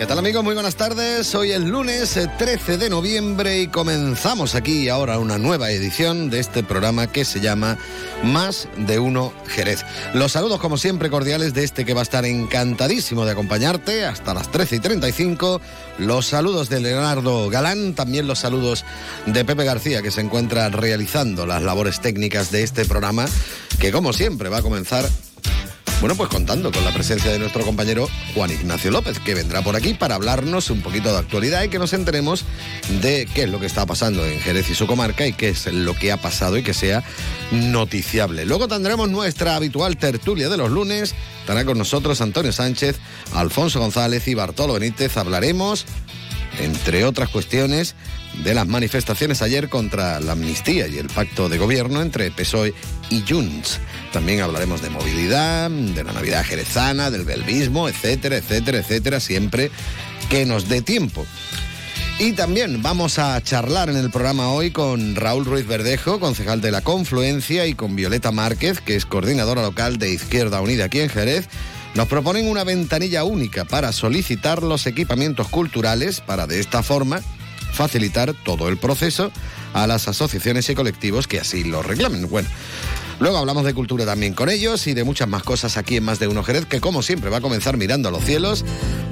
¿Qué tal amigos? Muy buenas tardes. Hoy es lunes 13 eh, de noviembre y comenzamos aquí ahora una nueva edición de este programa que se llama Más de Uno Jerez. Los saludos como siempre cordiales de este que va a estar encantadísimo de acompañarte hasta las 13 y 35. Los saludos de Leonardo Galán, también los saludos de Pepe García que se encuentra realizando las labores técnicas de este programa que como siempre va a comenzar bueno, pues contando con la presencia de nuestro compañero Juan Ignacio López, que vendrá por aquí para hablarnos un poquito de actualidad y que nos enteremos de qué es lo que está pasando en Jerez y su comarca y qué es lo que ha pasado y que sea noticiable. Luego tendremos nuestra habitual tertulia de los lunes. Estará con nosotros Antonio Sánchez, Alfonso González y Bartolo Benítez. Hablaremos, entre otras cuestiones, de las manifestaciones ayer contra la amnistía y el pacto de gobierno entre PSOE y Junts. También hablaremos de movilidad, de la Navidad jerezana, del belvismo, etcétera, etcétera, etcétera, siempre que nos dé tiempo. Y también vamos a charlar en el programa hoy con Raúl Ruiz Verdejo, concejal de la Confluencia, y con Violeta Márquez, que es coordinadora local de Izquierda Unida aquí en Jerez. Nos proponen una ventanilla única para solicitar los equipamientos culturales para de esta forma facilitar todo el proceso a las asociaciones y colectivos que así lo reclamen. Bueno, luego hablamos de cultura también con ellos y de muchas más cosas aquí en Más de Uno Jerez, que como siempre va a comenzar mirando a los cielos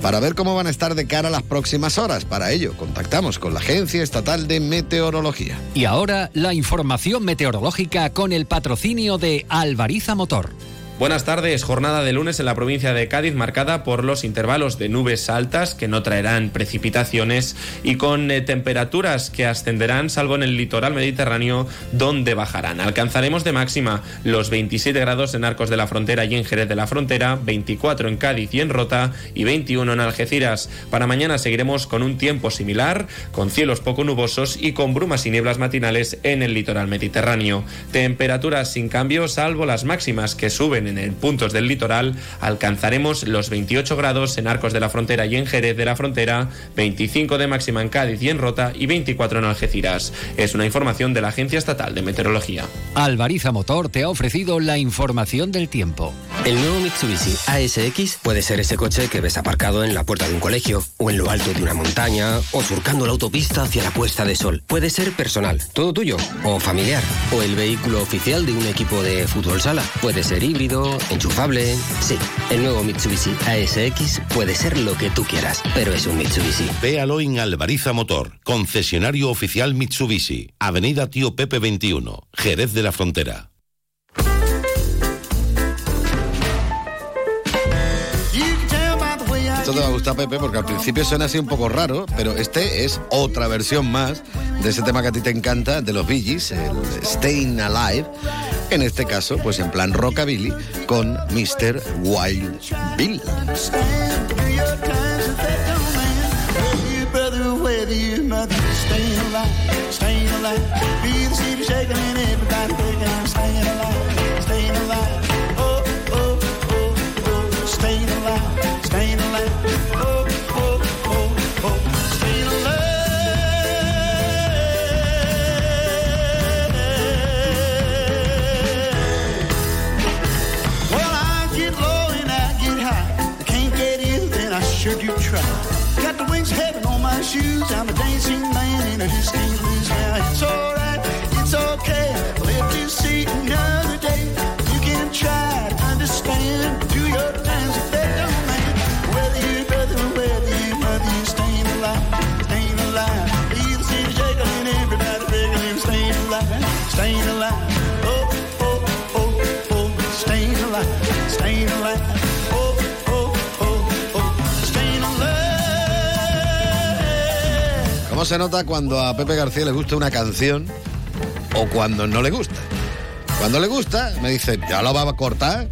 para ver cómo van a estar de cara a las próximas horas. Para ello, contactamos con la Agencia Estatal de Meteorología. Y ahora la información meteorológica con el patrocinio de Alvariza Motor. Buenas tardes, jornada de lunes en la provincia de Cádiz marcada por los intervalos de nubes altas que no traerán precipitaciones y con eh, temperaturas que ascenderán salvo en el litoral mediterráneo donde bajarán. Alcanzaremos de máxima los 27 grados en Arcos de la Frontera y en Jerez de la Frontera, 24 en Cádiz y en Rota y 21 en Algeciras. Para mañana seguiremos con un tiempo similar, con cielos poco nubosos y con brumas y nieblas matinales en el litoral mediterráneo. Temperaturas sin cambio salvo las máximas que suben en puntos del litoral alcanzaremos los 28 grados en Arcos de la Frontera y en Jerez de la Frontera, 25 de máxima en Cádiz y en Rota y 24 en Algeciras. Es una información de la Agencia Estatal de Meteorología. Alvariza Motor te ha ofrecido la información del tiempo. El nuevo Mitsubishi ASX puede ser ese coche que ves aparcado en la puerta de un colegio, o en lo alto de una montaña, o surcando la autopista hacia la puesta de sol. Puede ser personal, todo tuyo, o familiar, o el vehículo oficial de un equipo de fútbol sala. Puede ser híbrido enchufable. Sí, el nuevo Mitsubishi ASX puede ser lo que tú quieras, pero es un Mitsubishi. Véalo en Alvariza Motor, concesionario oficial Mitsubishi, Avenida Tío Pepe 21, Jerez de la Frontera. Esto te va a gustar, Pepe, porque al principio suena así un poco raro, pero este es otra versión más de ese tema que a ti te encanta, de los Gees, el Staying Alive. En este caso, pues en plan rockabilly, con Mr. Wild Bill. ¿Cómo se nota cuando a Pepe García le gusta una canción o cuando no le gusta? Cuando le gusta, me dice, ya lo va a cortar.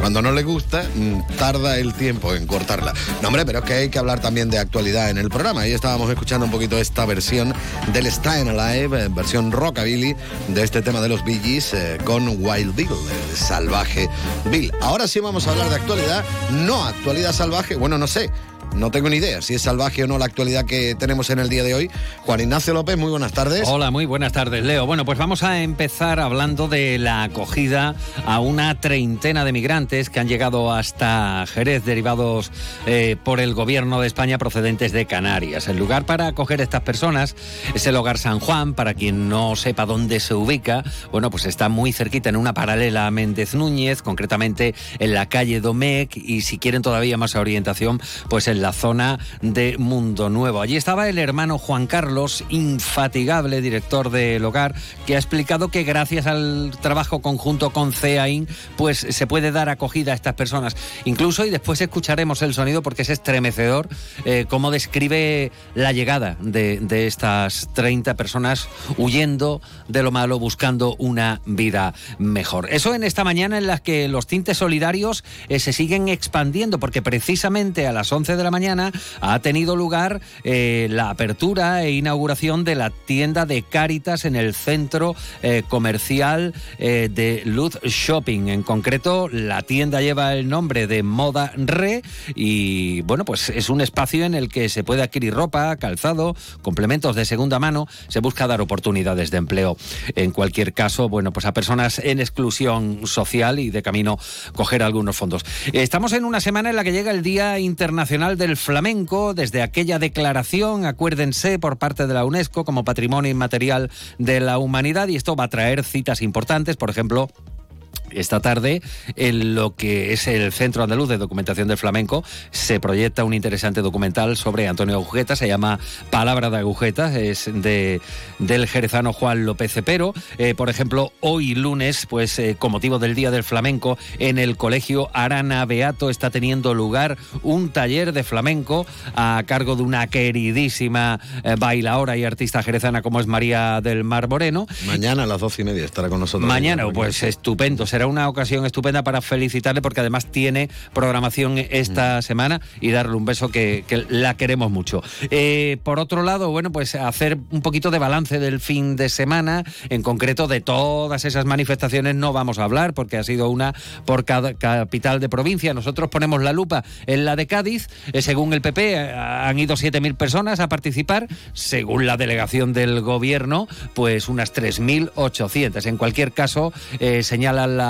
Cuando no le gusta, mm, tarda el tiempo en cortarla. No, hombre, pero es que hay que hablar también de actualidad en el programa. Ahí estábamos escuchando un poquito esta versión del Stein Alive, eh, versión rockabilly de este tema de los Bee eh, con Wild Bill, el salvaje Bill. Ahora sí vamos a hablar de actualidad, no actualidad salvaje, bueno, no sé. No tengo ni idea si es salvaje o no la actualidad que tenemos en el día de hoy. Juan Ignacio López, muy buenas tardes. Hola, muy buenas tardes, Leo. Bueno, pues vamos a empezar hablando de la acogida a una treintena de migrantes que han llegado hasta Jerez, derivados eh, por el gobierno de España procedentes de Canarias. El lugar para acoger a estas personas es el Hogar San Juan, para quien no sepa dónde se ubica. Bueno, pues está muy cerquita en una paralela a Méndez Núñez, concretamente en la calle Domecq, y si quieren todavía más orientación, pues en la zona de Mundo Nuevo. Allí estaba el hermano Juan Carlos, infatigable director del hogar, que ha explicado que gracias al trabajo conjunto con CEAIN, pues se puede dar acogida a estas personas. Incluso, y después escucharemos el sonido porque es estremecedor, eh, cómo describe la llegada de, de estas 30 personas huyendo de lo malo, buscando una vida mejor. Eso en esta mañana en la que los tintes solidarios eh, se siguen expandiendo, porque precisamente a las 11 de la mañana ha tenido lugar eh, la apertura e inauguración de la tienda de Cáritas en el centro eh, comercial eh, de Luz Shopping. En concreto, la tienda lleva el nombre de Moda Re y bueno, pues es un espacio en el que se puede adquirir ropa, calzado, complementos de segunda mano. Se busca dar oportunidades de empleo. En cualquier caso, bueno, pues a personas en exclusión social y de camino coger algunos fondos. Estamos en una semana en la que llega el Día Internacional del Flamenco. Desde aquella declaración, acuérdense, por parte de la UNESCO como Patrimonio Inmaterial de la Humanidad y esto va a traer citas importantes, por ejemplo, esta tarde, en lo que es el Centro Andaluz de Documentación del Flamenco, se proyecta un interesante documental sobre Antonio Agujeta, se llama Palabra de Agujeta, es de, del jerezano Juan López Cepero. Eh, por ejemplo, hoy lunes, pues eh, con motivo del Día del Flamenco, en el Colegio Arana Beato está teniendo lugar un taller de flamenco a cargo de una queridísima eh, bailaora y artista jerezana como es María del Mar Moreno. Mañana a las doce y media estará con nosotros. Mañana, pues estupendo. Será una ocasión estupenda para felicitarle porque además tiene programación esta semana y darle un beso que, que la queremos mucho. Eh, por otro lado, bueno, pues hacer un poquito de balance del fin de semana, en concreto de todas esas manifestaciones no vamos a hablar porque ha sido una por cada capital de provincia. Nosotros ponemos la lupa en la de Cádiz. Eh, según el PP, eh, han ido 7.000 personas a participar. Según la delegación del gobierno, pues unas 3.800. En cualquier caso, eh, señalan la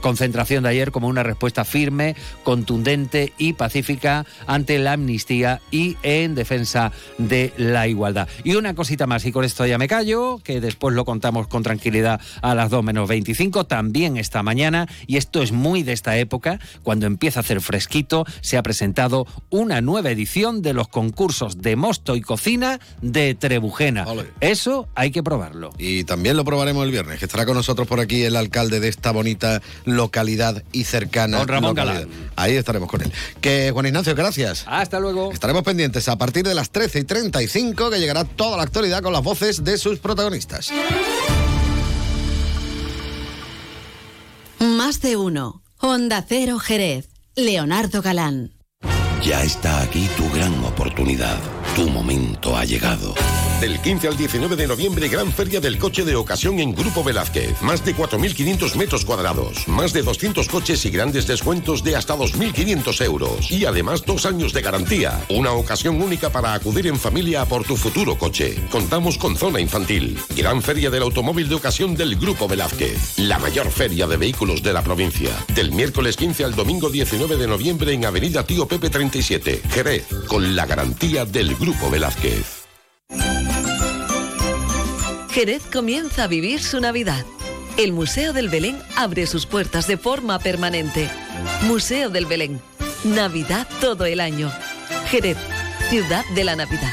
concentración de ayer como una respuesta firme, contundente y pacífica ante la amnistía y en defensa de la igualdad. Y una cosita más, y con esto ya me callo, que después lo contamos con tranquilidad a las 2 menos 25, también esta mañana, y esto es muy de esta época, cuando empieza a hacer fresquito, se ha presentado una nueva edición de los concursos de mosto y cocina de Trebujena. Ole. Eso hay que probarlo. Y también lo probaremos el viernes, que estará con nosotros por aquí el alcalde de esta bonita localidad y cercana. Don Ramón localidad. Galán. Ahí estaremos con él. Que Juan Ignacio, gracias. Hasta luego. Estaremos pendientes a partir de las 13 y 35 que llegará toda la actualidad con las voces de sus protagonistas. Más de uno. Onda Cero Jerez. Leonardo Galán. Ya está aquí tu gran oportunidad. Tu momento ha llegado. Del 15 al 19 de noviembre, gran feria del coche de ocasión en Grupo Velázquez. Más de 4.500 metros cuadrados, más de 200 coches y grandes descuentos de hasta 2.500 euros. Y además dos años de garantía. Una ocasión única para acudir en familia por tu futuro coche. Contamos con zona infantil. Gran feria del automóvil de ocasión del Grupo Velázquez. La mayor feria de vehículos de la provincia. Del miércoles 15 al domingo 19 de noviembre en Avenida Tío Pepe 37, Jerez. Con la garantía del Grupo Velázquez. Jerez comienza a vivir su Navidad. El Museo del Belén abre sus puertas de forma permanente. Museo del Belén. Navidad todo el año. Jerez, ciudad de la Navidad.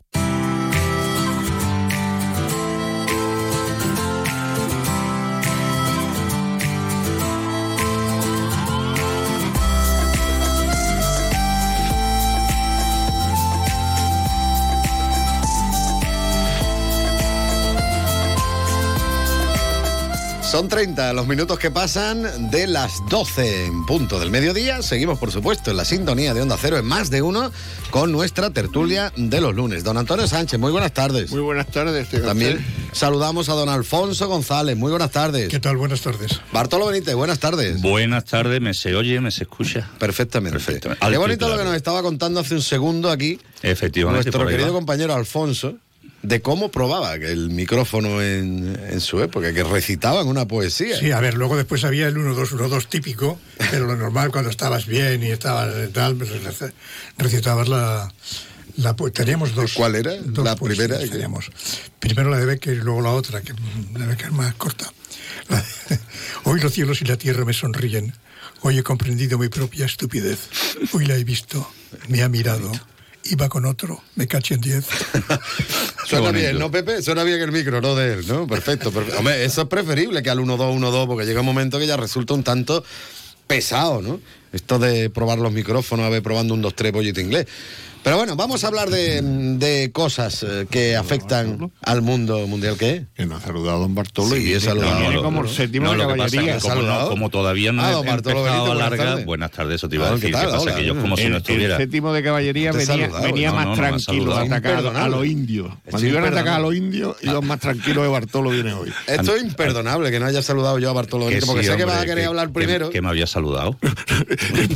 Son 30 los minutos que pasan de las 12 en punto del mediodía. Seguimos, por supuesto, en la sintonía de Onda Cero en más de uno con nuestra tertulia de los lunes. Don Antonio Sánchez, muy buenas tardes. Muy buenas tardes. También saludamos a don Alfonso González. Muy buenas tardes. ¿Qué tal? Buenas tardes. Bartolo Benítez, buenas tardes. Buenas tardes, me se oye, me se escucha. Perfectamente. Perfectamente. Qué bonito lo que nos estaba contando hace un segundo aquí Efectivamente. nuestro querido va. compañero Alfonso de cómo probaba que el micrófono en, en su época, que recitaban una poesía. Sí, a ver, luego después había el 1-2-1-2 típico, pero lo normal cuando estabas bien y estabas tal, pues rec- recitabas la, la teníamos dos. ¿Cuál era? dos La primera. Teníamos. Primero la de Becker y luego la otra, que mm, la Becker más corta. De, Hoy los cielos y la tierra me sonríen. Hoy he comprendido mi propia estupidez. Hoy la he visto, me ha mirado. Iba con otro, me caché en diez. Suena bonito. bien, ¿no, Pepe? Suena bien el micro, no de él, ¿no? Perfecto, perfecto. Hombre, eso es preferible que al 1-2-1-2, porque llega un momento que ya resulta un tanto pesado, ¿no? Esto de probar los micrófonos, a ver, probando un 2-3 pollito inglés. Pero bueno, vamos a hablar de, de cosas eh, que afectan al mundo mundial. ¿Qué? Que nos ha saludado don Bartolo Sí, y he saludado. como el séptimo no, de lo que pasa es caballería. que como, ¿Saludado? no- como todavía no Ah, he don Bartolo empezado Benito, a buenas tardes. buenas tardes, eso te iba Ah, a ¿qué decir. tal? ¿Qué pasa? Hola. Que yo como si el, no el estuviera... séptimo de caballería he venía, venía no, más no, no tranquilo a atacar a los indios. Esto Cuando iban a atacar a los indios, iban más tranquilos de Bartolo viene hoy. Esto es imperdonable que no haya saludado yo a Bartolo Benito, porque sé que vas a querer que- hablar primero. Que, me había saludado. el el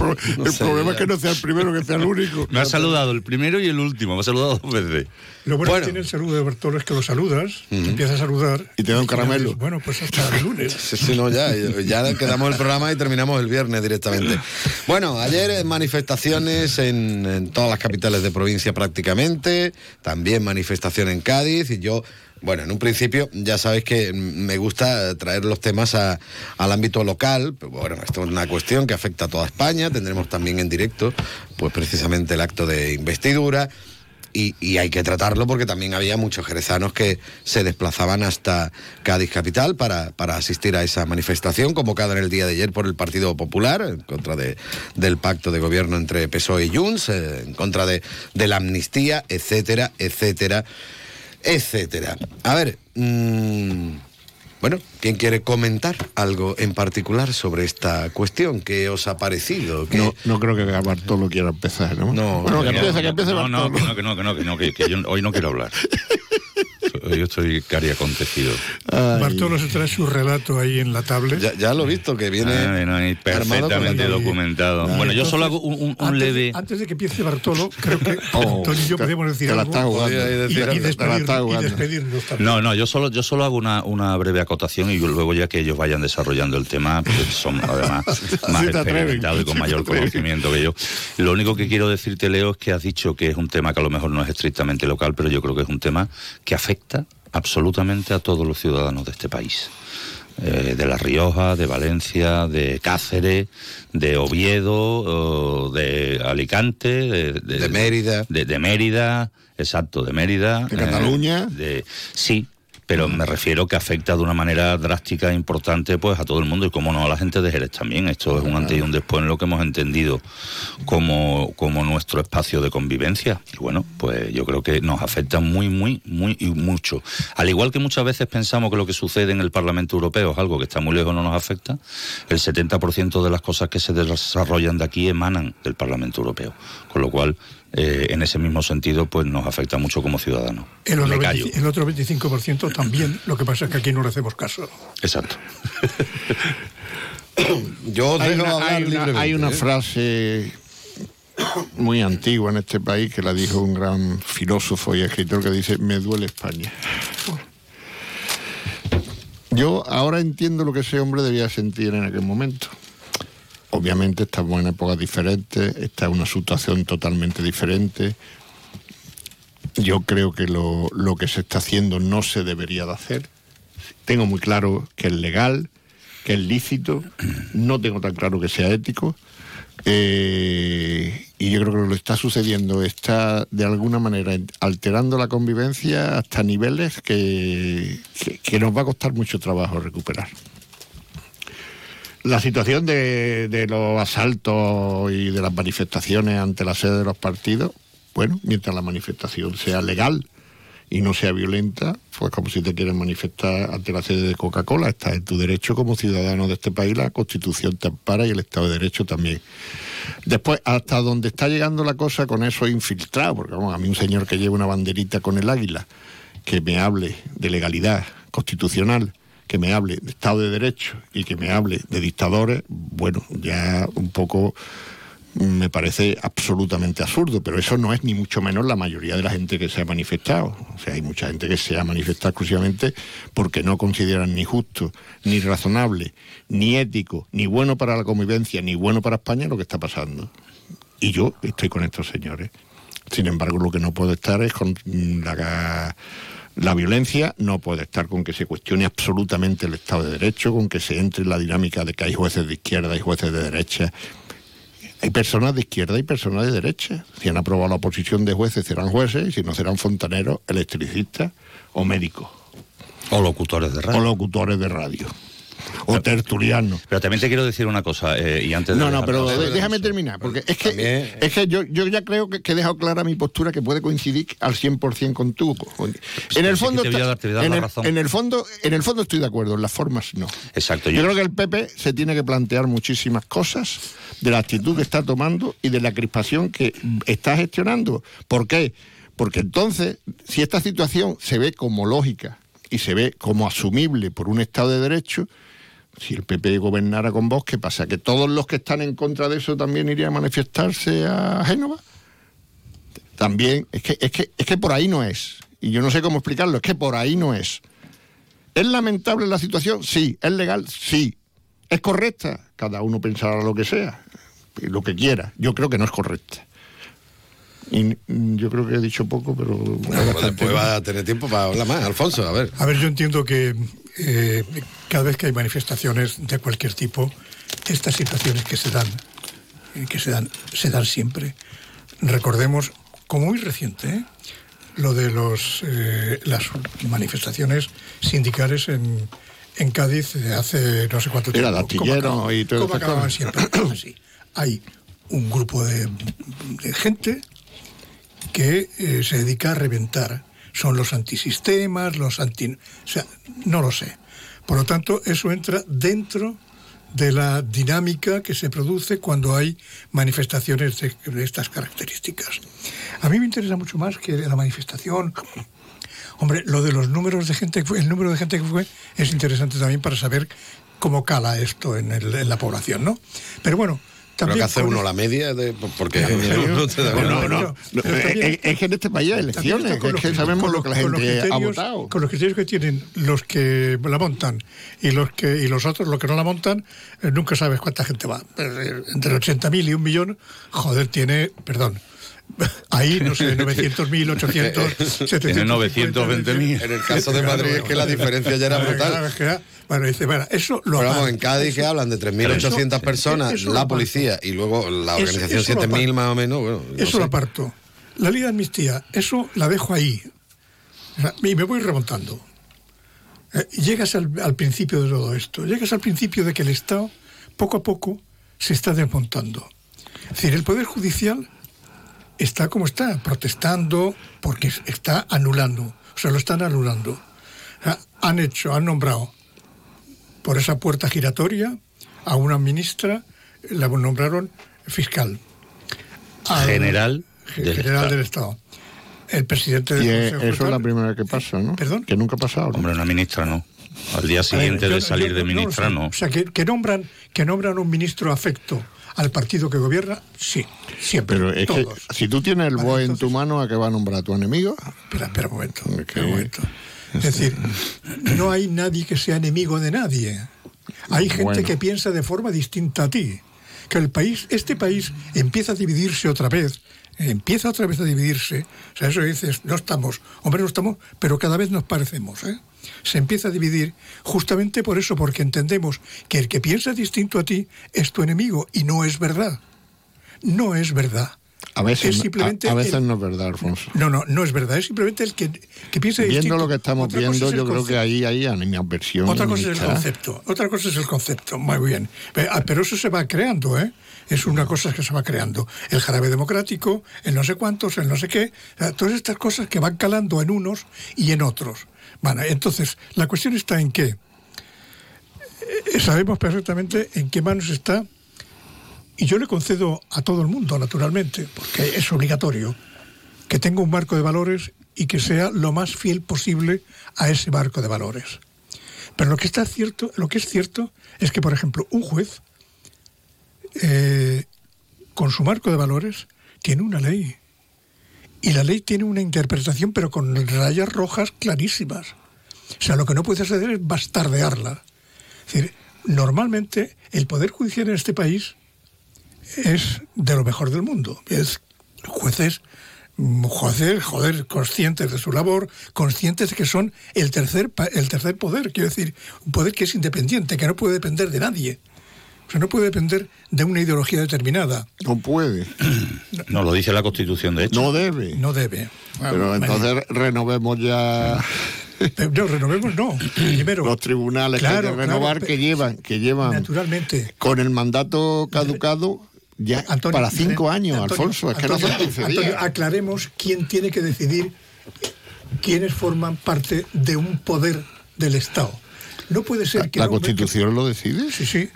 problema es que no sea el primero, que sea el único. Me ha saludado el primero y el último. Me ha saludado dos veces. Lo bueno, Bueno. que tiene el saludo de Bartolo es que lo saludas, te empiezas a saludar. Y te da un caramelo. dices, Bueno, pues hasta el lunes. Sí, sí, no, ya, ya quedamos el programa y terminamos el viernes directamente. Bueno, ayer manifestaciones en, en todas las capitales de provincia prácticamente, también manifestación en Cádiz y yo, bueno, en un principio ya sabéis que me gusta traer los temas al ámbito local, pero bueno, esto es una cuestión que afecta a toda España, tendremos también en directo pues precisamente el acto de investidura. Y, y hay que tratarlo porque también había muchos jerezanos que se desplazaban hasta Cádiz Capital para, para asistir a esa manifestación convocada en el día de ayer por el Partido Popular en contra de, del pacto de gobierno entre PSOE y Junts, eh, en contra de, de la amnistía, etcétera, etcétera, etcétera. A ver, mm, bueno, ¿quién quiere comentar algo en particular sobre esta cuestión? ¿Qué os ha parecido? ¿Qué- No, no creo que Bartolo quiera empezar, ¿no? No, bueno, que empiece, que empiece no, no, Bartolo. que no, que no, que no, que no, que, que yo hoy no quiero hablar. Hoy estoy cari acontecido. Ay. Bartolo se trae su relato ahí en la tablet. Ya, ya lo he visto, que viene Ah, no, perfectamente documentado. Bueno, yo solo hago un, un- un antes, leve... Antes de que empiece Bartolo, creo que Oh, Antonio y yo podemos decir te la algo. jugando. Y, y la y jugando. despedirnos también. No, no, yo solo, yo solo hago una, una breve acotación y luego ya que ellos vayan desarrollando el tema, porque son además más atreven, experimentados y con sí mayor conocimiento que yo. Lo único que quiero decirte, Leo, es que has dicho que es un tema que a lo mejor no es estrictamente local, pero yo creo que es un tema que afecta absolutamente a todos los ciudadanos de este país. Eh, de La Rioja, de Valencia, de Cáceres, de Oviedo, de Alicante, de, De Mérida. de, de Mérida, exacto, de Mérida. De Cataluña. eh, de, sí, pero me refiero que afecta de una manera drástica e importante pues a todo el mundo y como no a la gente de Jerez también. Esto es un antes y un después en lo que hemos entendido como, como nuestro espacio de convivencia. Y bueno, pues yo creo que nos afecta muy, muy, muy y mucho. Al igual que muchas veces pensamos que lo que sucede en el Parlamento Europeo es algo que está muy lejos no nos afecta, el 70% de las cosas que se desarrollan de aquí emanan del Parlamento Europeo. Con lo cual, eh, en ese mismo sentido, pues nos afecta mucho como ciudadanos. El otro, Me callo. 20 el otro 25% también, lo que pasa es que aquí no le hacemos caso. Exacto. Yo Hay dejo una, hablar hay una- libremente, hay una ¿eh? frase muy antigua en este país que la dijo un gran filósofo y escritor que dice, me duele España. Yo ahora entiendo lo que ese hombre debía sentir en aquel momento. Obviamente estamos en épocas diferentes, está en una situación totalmente diferente. Yo creo que lo, lo que se está haciendo no se debería de hacer. Tengo muy claro que es legal, que es lícito, no tengo tan claro que sea ético. Eh, y yo creo que lo que está sucediendo está de alguna manera alterando la convivencia hasta niveles que, que nos va a costar mucho trabajo recuperar. La situación de, los asaltos y de las manifestaciones ante la sede de los partidos, bueno, mientras la manifestación sea legal y no sea violenta, pues como si te quieres manifestar ante la sede de Coca-Cola, estás en tu derecho como ciudadano de este país, la Constitución te ampara y el Estado de Derecho también. Después, hasta donde está llegando la cosa con eso infiltrado, porque vamos, a mí un señor que lleva una banderita con el águila, que me hable de legalidad constitucional, que me hable de Estado de Derecho y que me hable de dictadores, bueno, ya un poco me parece absolutamente absurdo, pero eso no es ni mucho menos la mayoría de la gente que se ha manifestado. O sea, hay mucha gente que se ha manifestado exclusivamente porque no consideran ni justo, ni razonable, ni ético, ni bueno para la convivencia, ni bueno para España lo que está pasando. Y yo estoy con estos señores. Sin embargo, lo que no puedo estar es con la la violencia no puede estar con que se cuestione absolutamente el Estado de Derecho, con que se entre en la dinámica de que hay jueces de izquierda y jueces de derecha. Hay personas de izquierda y personas de derecha. Si han aprobado la oposición de jueces, serán jueces, y si no, serán fontaneros, electricistas o médicos. O locutores de radio. O locutores de radio. O tertulianos. Pero también te quiero decir una cosa, eh, y antes de No, no, pero de, déjame terminar, porque es que, también... es que yo, yo ya creo que, que, he dejado clara mi postura que puede coincidir al 100% con tú. En el fondo, te dar, te en, el, en, el, fondo, en el fondo estoy de acuerdo, en las formas no. Exacto. Yo, yo creo que el PP se tiene que plantear muchísimas cosas de la actitud que está tomando y de la crispación que está gestionando. ¿Por qué? Porque entonces, si esta situación se ve como lógica y se ve como asumible por un Estado de Derecho, si el PP gobernara con vos, ¿qué pasa? ¿Que todos los que están en contra de eso también irían a manifestarse a Génova? También, es que, es que, es que por ahí no es. Y yo no sé cómo explicarlo, es que por ahí no es. ¿Es lamentable la situación? Sí. ¿Es legal? Sí. ¿Es correcta? Cada uno pensará lo que sea, lo que quiera. Yo creo que no es correcta. Y yo creo que he dicho poco, pero... Bueno, pues después va a tener tiempo para hablar más. Alfonso, a ver. A ver, yo entiendo que eh, cada vez que hay manifestaciones de cualquier tipo, estas situaciones que se dan, eh, que se dan, se dan siempre. Recordemos, como muy reciente, ¿eh? lo de los, eh, las manifestaciones sindicales en, en Cádiz hace no sé cuánto tiempo. Era astillero y todo ¿Cómo acababan siempre? Así. Hay un grupo de, de gente que eh, se dedica a reventar. Son los antisistemas, los anti... O sea, no lo sé. Por lo tanto, eso entra dentro de la dinámica que se produce cuando hay manifestaciones de, estas características. A mí me interesa mucho más que la manifestación Hombre, lo de los números de gente que fue, el número de gente que fue es interesante también para saber cómo cala esto en la población, ¿no? Pero bueno, también Pero que hace uno la media de porque no, no, no, es, es, que en este país hay elecciones, es que los, sabemos lo que la gente ha votado. Con los criterios que tienen los que la montan y los que y los otros los que no la montan, eh, nunca sabes cuánta gente va. Entre 80.000 y un millón, joder, tiene, perdón, Ahí, no sé, 900.000, 800, 700. Tiene 920.000. En el caso de Madrid es que la diferencia ya era brutal. Bueno, dice, bueno, eso lo Pero vamos, en Cádiz que hablan de 3.800 personas, eso la policía y luego la organización 7.000 más o menos. Bueno, no eso sé. lo aparto. La ley de amnistía, eso la dejo ahí. Y me voy remontando. Eh, llegas al, al principio de todo esto. Llegas al principio de que el Estado, poco a poco, se está desmontando. Es decir, el Poder Judicial está como está, protestando porque está anulando, o sea, lo están anulando. Han hecho, han nombrado por esa puerta giratoria a una ministra, la nombraron fiscal. Al general, del, general Estado. del Estado. El presidente del y Consejo eso es la primera vez que pasa, ¿no? ¿Perdón? Que nunca ha pasado. ¿no? Hombre, una ministra no. Al día siguiente Ver, de salir yo de ministra no. O sea, que, que nombran, que nombran un ministro afecto al partido que gobierna, sí, siempre. Pero es todos. que si tú tienes el Vale, BOE en tu mano, ¿a qué va a nombrar a tu enemigo? Espera, espera un momento. Un. Es decir, no hay nadie que sea enemigo de nadie. Hay gente Bueno. que piensa de forma distinta a ti. Que el país, este país empieza a dividirse otra vez, empieza otra vez a dividirse. O sea, eso dices, no estamos, hombre, no estamos, pero cada vez nos parecemos. ¿eh? Se empieza a dividir justamente por eso, porque entendemos que el que piensa distinto a ti es tu enemigo y no es verdad. No es verdad. A veces, Es simplemente a, a veces el- no es verdad, Alfonso. No, no, no es verdad. Es simplemente el que, que piensa Viendo distinto. lo que estamos Otra viendo, es yo creo que ahí hay animadversión. Otra cosa es el concepto. Otra cosa es el concepto. Muy bien. Pe- ah, Pero eso se va creando, ¿eh? Es una cosa que se va creando. El jarabe democrático, el no sé cuántos, el no sé qué. Todas estas cosas que van calando en unos y en otros. Bueno, entonces, la cuestión está en que eh, sabemos perfectamente en qué manos está y yo le concedo a todo el mundo, naturalmente, porque es obligatorio, que tenga un marco de valores y que sea lo más fiel posible a ese marco de valores. Pero lo que está cierto, lo que es cierto es que, por ejemplo, un juez eh, con su marco de valores tiene una ley y la ley tiene una interpretación, pero con rayas rojas clarísimas. O sea, lo que no puedes hacer es bastardearla. Es decir, normalmente el poder judicial en este país es de lo mejor del mundo. Es jueces, jueces, joder, conscientes de su labor, conscientes de que son el tercer, el tercer poder, quiero decir, un poder que es independiente, que no puede depender de nadie. O sea, no puede depender de una ideología determinada. No puede. No, lo dice la Constitución, de hecho. No debe. No debe. Pero entonces renovemos ya No, renovemos no. Primero. los tribunales que Claro, que renovar claro, que llevan, que llevan Naturalmente. con el mandato caducado ya Antonio, para cinco eh, años, Antonio, Alfonso. Es que no Antonio, son 15 Antonio, días. aclaremos quién tiene que decidir quiénes forman parte de un poder del Estado. No puede ser que ¿La no- Constitución lo decide? Sí, sí.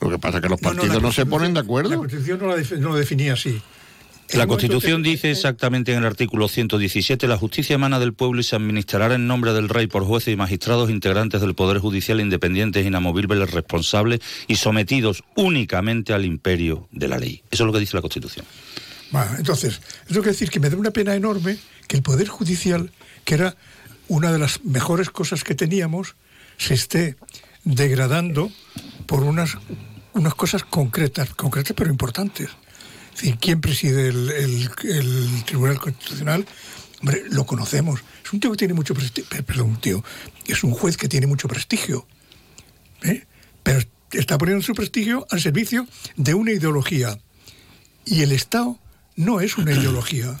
Lo que pasa es que los No, no, partidos la no, se ponen de La acuerdo. Constitución no, la no lo definía así. La Constitución dice exactamente en el artículo 117, la justicia emana del pueblo y se administrará en nombre del rey por jueces y magistrados integrantes del Poder Judicial independientes, inamovibles, responsables y sometidos únicamente al imperio de la ley. Eso es lo que dice la Constitución. Bueno, entonces, eso quiere decir que me da una pena enorme que el Poder Judicial, que era una de las mejores cosas que teníamos, se esté degradando por unas, unas cosas concretas, concretas pero importantes. Es decir, ¿quién preside el, el- el Tribunal Constitucional? Hombre, lo conocemos. Es un tío que tiene mucho prestigio. Perdón, un tío. Es un juez que tiene mucho prestigio. ¿eh? Pero está poniendo su prestigio al servicio de una ideología. Y el Estado no es una ideología.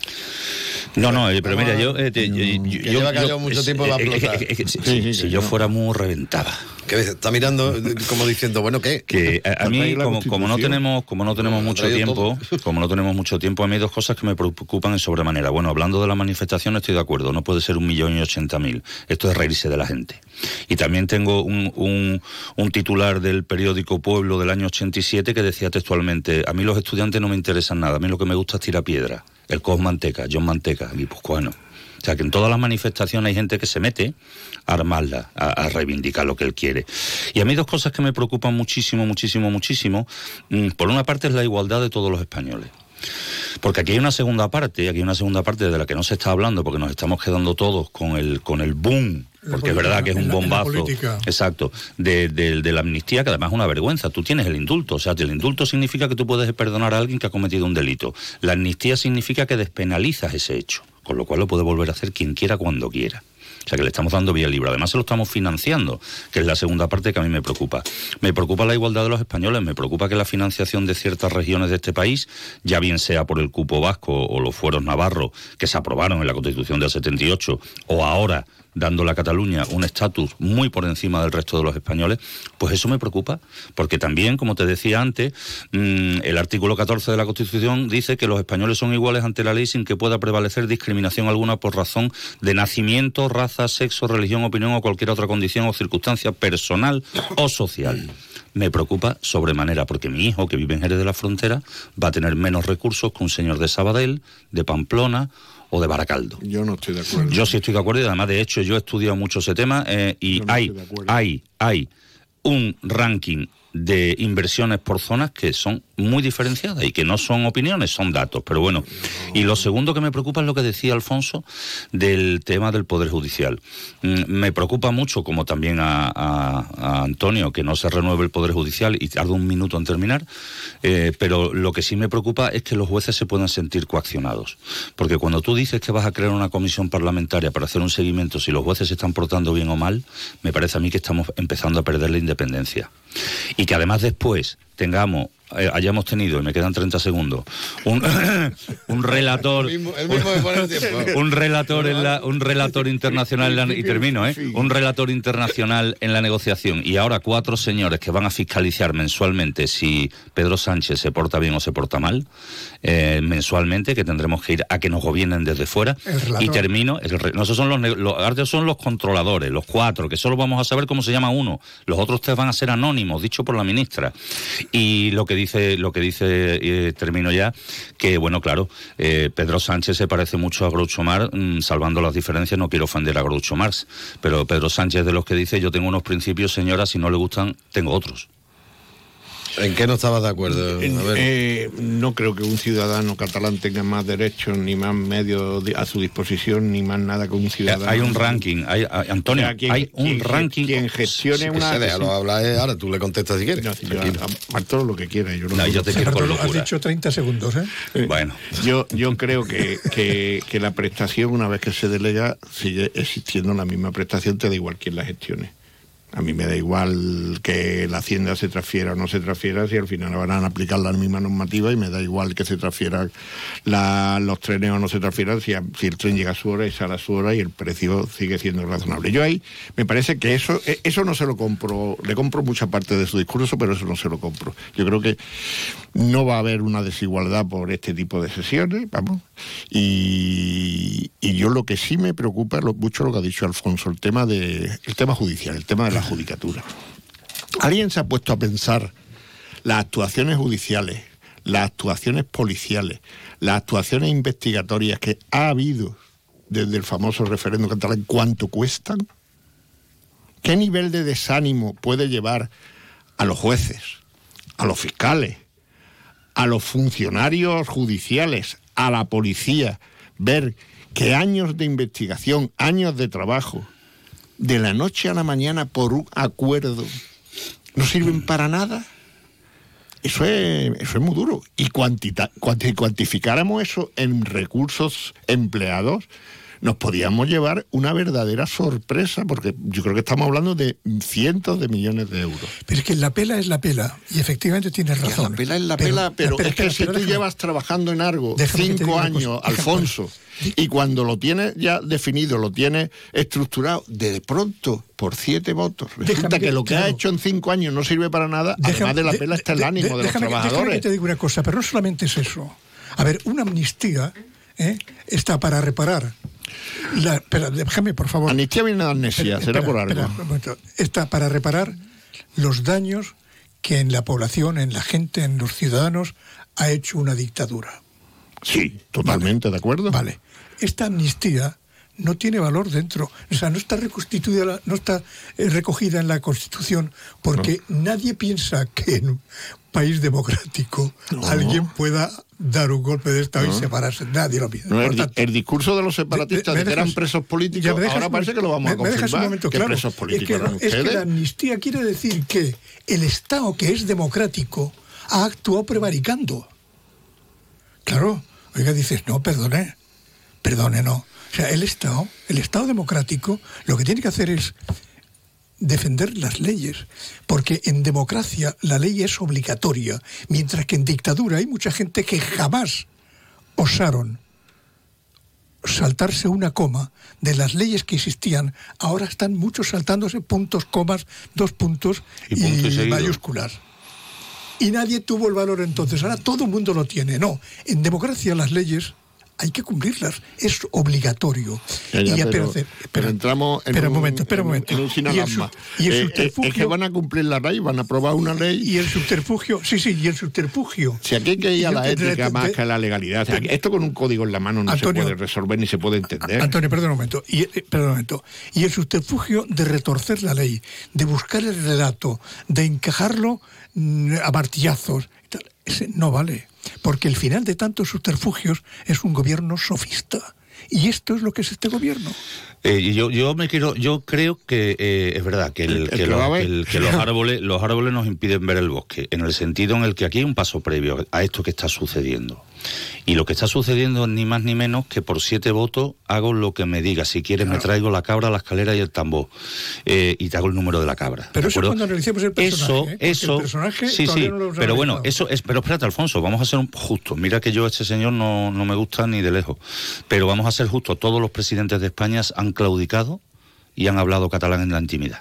No, no, eh, pero mira, yo... eh, yo- yo- que lleva callado mucho tiempo va a explotar. eh, si- yo fuera muy reventaba. Que está mirando como diciendo, bueno, ¿qué? Que a, a mí, como, como no tenemos, como no tenemos mucho tiempo, como no tenemos mucho tiempo, a mí hay dos cosas que me preocupan en sobremanera. Bueno, hablando de la manifestación estoy de acuerdo, no puede ser un millón y ochenta mil. Esto es reírse de la gente. Y también tengo un, un, un titular del periódico Pueblo del año 87 que decía textualmente, a mí los estudiantes no me interesan nada, a mí lo que me gusta es tirar piedra. El Cos Manteca, John Manteca, guipuzcoano. O sea, que en todas las manifestaciones hay gente que se mete a armarla, a, a reivindicar lo que él quiere. Y a mí dos cosas que me preocupan muchísimo, muchísimo, muchísimo. Mm, Por una parte es la igualdad de todos los españoles. Porque aquí hay una segunda parte, aquí hay una segunda parte de la que no se está hablando, porque nos estamos quedando todos con el, con el boom, porque es verdad que es un bombazo. Exacto, de, de- de la amnistía, que además es una vergüenza. Tú tienes el indulto, o sea, el indulto significa que tú puedes perdonar a alguien que ha cometido un delito. La amnistía significa que despenalizas ese hecho, con lo cual lo puede volver a hacer quien quiera cuando quiera. O sea que le estamos dando vía libre. Además se lo estamos financiando, que es la segunda parte que a mí me preocupa. Me preocupa la igualdad de los españoles, me preocupa que la financiación de ciertas regiones de este país, ya bien sea por el cupo vasco o los fueros navarros que se aprobaron en la Constitución del 78, o ahora dándole a Cataluña un estatus muy por encima del resto de los españoles, pues eso me preocupa, porque también, como te decía antes, mm, el artículo 14 de la Constitución dice que los españoles son iguales ante la ley sin que pueda prevalecer discriminación alguna por razón de nacimiento, raza, sexo, religión, opinión o cualquier otra condición o circunstancia personal o social. Me preocupa sobremanera porque mi hijo, que vive en Jerez de la Frontera, va a tener menos recursos que un señor de Sabadell, de Pamplona o de Baracaldo. Yo no estoy de acuerdo. Yo sí estoy de acuerdo y además de hecho yo he estudiado mucho ese tema eh, y no hay, hay, hay un ranking de inversiones por zonas que son muy diferenciadas y que no son opiniones, son datos. Pero bueno, y lo segundo que me preocupa es lo que decía Alfonso del tema del Poder Judicial. Mm, Me preocupa mucho, como también a, a- a Antonio, que no se renueve el Poder Judicial y tarda un minuto en terminar, eh, pero lo que sí me preocupa es que los jueces se puedan sentir coaccionados. Porque cuando tú dices que vas a crear una comisión parlamentaria para hacer un seguimiento si los jueces se están portando bien o mal, me parece a mí que estamos empezando a perder la independencia. Que además después tengamos, eh, hayamos tenido, y me quedan 30 segundos, un, un relator, El mismo- el mismo un relator en la, un relator internacional en la- y termino, ¿eh? Un relator internacional en la negociación. Y ahora cuatro señores que van a fiscalizar mensualmente si Pedro Sánchez se porta bien o se porta mal, eh, mensualmente que tendremos que ir a que nos gobiernen desde fuera. Y termino, el no, esos son los, los son los controladores, los cuatro que solo vamos a saber cómo se llama uno, los otros tres van a ser anónimos, dicho por la ministra. Y lo que dice, lo que dice eh, termino ya que bueno claro eh, Pedro Sánchez se parece mucho a Groucho Marx, mm, salvando las diferencias, no quiero ofender a Groucho Marx, pero Pedro Sánchez de los que dice yo tengo unos principios, señora, si no le gustan, tengo otros. ¿En qué no estabas de acuerdo? A ver. Eh, no creo que un ciudadano catalán tenga más derechos ni más medios di- a su disposición ni más nada que un ciudadano. Hay un ranking, hay, hay- Antonio, O sea, quien- hay un quien- ranking. quien gestione Sí, una- se déjalo hablar, eh, ahora tú le contestas si quieres. No, si yo- Tranquilo. a- Bartolo lo que quiera. Yo no, No, yo te quiero con Bartolo, has locura. dicho 30 segundos, ¿eh? Eh, Bueno, Yo, yo creo que, que, que la prestación, una vez que se delega, sigue existiendo la misma prestación, te da igual quién la gestione. A mí me da igual que la hacienda se transfiera o no se transfiera, si al final van a aplicar la misma normativa y me da igual que se transfieran la- los trenes o no se transfieran, si, el tren llega a su hora y sale a su hora y el precio sigue siendo razonable. Yo ahí me parece que eso, eh, eso no se lo compro, le compro mucha parte de su discurso, pero eso no se lo compro. Yo creo que no va a haber una desigualdad por este tipo de sesiones, vamos. Y, y yo lo que sí me preocupa lo, mucho lo que ha dicho Alfonso, el tema de el tema judicial, el tema de la judicatura. ¿Alguien se ha puesto a pensar las actuaciones judiciales, las actuaciones policiales, las actuaciones investigatorias que ha habido desde el famoso referéndum catalán, cuánto cuestan? ¿Qué nivel de desánimo puede llevar a los jueces, a los fiscales, a los funcionarios judiciales, a la policía, ver que años de investigación, años de trabajo, de la noche a la mañana por un acuerdo, no sirven para nada? Eso es, eso es muy duro. Y cuantita- cuanti- cuantificáramos eso en recursos empleados, nos podíamos llevar una verdadera sorpresa, porque yo creo que estamos hablando de cientos de millones de euros. Pero es que la pela es la pela, y efectivamente tienes razón. La pela es la pela, pero, es que espera, si espera, tú déjame. llevas trabajando en algo cinco años, cosa, déjame- Alfonso, y cuando lo tienes ya definido, lo tienes estructurado, de pronto, por siete votos, resulta Déjame que, que- lo que ha claro. hecho en cinco años no sirve para nada, Déjame- además de la de- pela está el de- ánimo de- de, los déjame que- déjame trabajadores. que te diga una cosa, pero no solamente es eso. A ver, una amnistía ¿eh? está para reparar. La, espera, déjame, por favor. Amnistía viene de amnesia, Espera, será por algo. espera. Está para reparar los daños que en la población, en la gente, en los ciudadanos, ha hecho una dictadura. Sí, totalmente de acuerdo. Vale. Esta amnistía no tiene valor dentro, o sea, no está reconstituida, no está eh, recogida en la Constitución, porque nadie piensa que en un país democrático alguien pueda dar un golpe de Estado y separarse. Nadie lo. No, Por el, di- tanto, el discurso de los separatistas ¿Me de que eran presos políticos, ¿me dejas ahora parece que lo vamos a me- me dejas un confirmar. momento, ¿Qué claro. presos Es políticos que, eran es que ustedes? la amnistía quiere decir que el Estado, que es democrático, ha actuado prevaricando. Claro, oiga, dices, no, perdone, perdone, no. O sea, el Estado, el Estado democrático, lo que tiene que hacer es defender las leyes, porque en democracia la ley es obligatoria, mientras que en dictadura hay mucha gente que jamás osaron saltarse una coma de las leyes que existían, ahora están muchos saltándose puntos, comas, dos puntos Y punto y mayúsculas. Y nadie tuvo el valor entonces, ahora todo el mundo lo tiene. No, en democracia las leyes hay que cumplirlas, es obligatorio. Ya, ya, Y ya, pero, entramos en espera un, un momento, espera un en- momento. en un Y el y Eh, eh, subterfugio- es que van a cumplir la ley, van a aprobar una ley. Y el subterfugio, sí, sí, y el subterfugio. Si aquí hay que ir a la ética más que a la legalidad. O sea, esto con un código en la mano no Antonio- se puede resolver ni se puede entender. Antonio, perdón un momento. Y, eh, perdón un momento. Y el subterfugio de retorcer la ley, de buscar el relato, de encajarlo mm, a martillazos, ese no vale. Porque el final de tantos subterfugios es un gobierno sofista. Y esto es lo que es este gobierno. Eh, yo, yo me quiero, yo creo que eh, es verdad que, el- El- el que que los, va a ver. que el- que los árboles, los árboles nos impiden ver el bosque, en el sentido en el que aquí hay un paso previo a esto que está sucediendo. Y lo que está sucediendo es ni más ni menos que por siete votos hago lo que me diga. Si quieres me traigo la cabra, la escalera y el tambor. Eh, y te hago el número de la cabra. Pero ¿de eso acuerdo? cuando analicemos el personaje. Eso, ¿eh? Eso. El personaje sí, sí. no pero bueno, eso es. Pero espérate, Alfonso, vamos a ser un justos. Mira que yo a este señor no, no me gusta ni de lejos. Pero vamos a ser justos. Todos los presidentes de España han claudicado y han hablado catalán en la intimidad.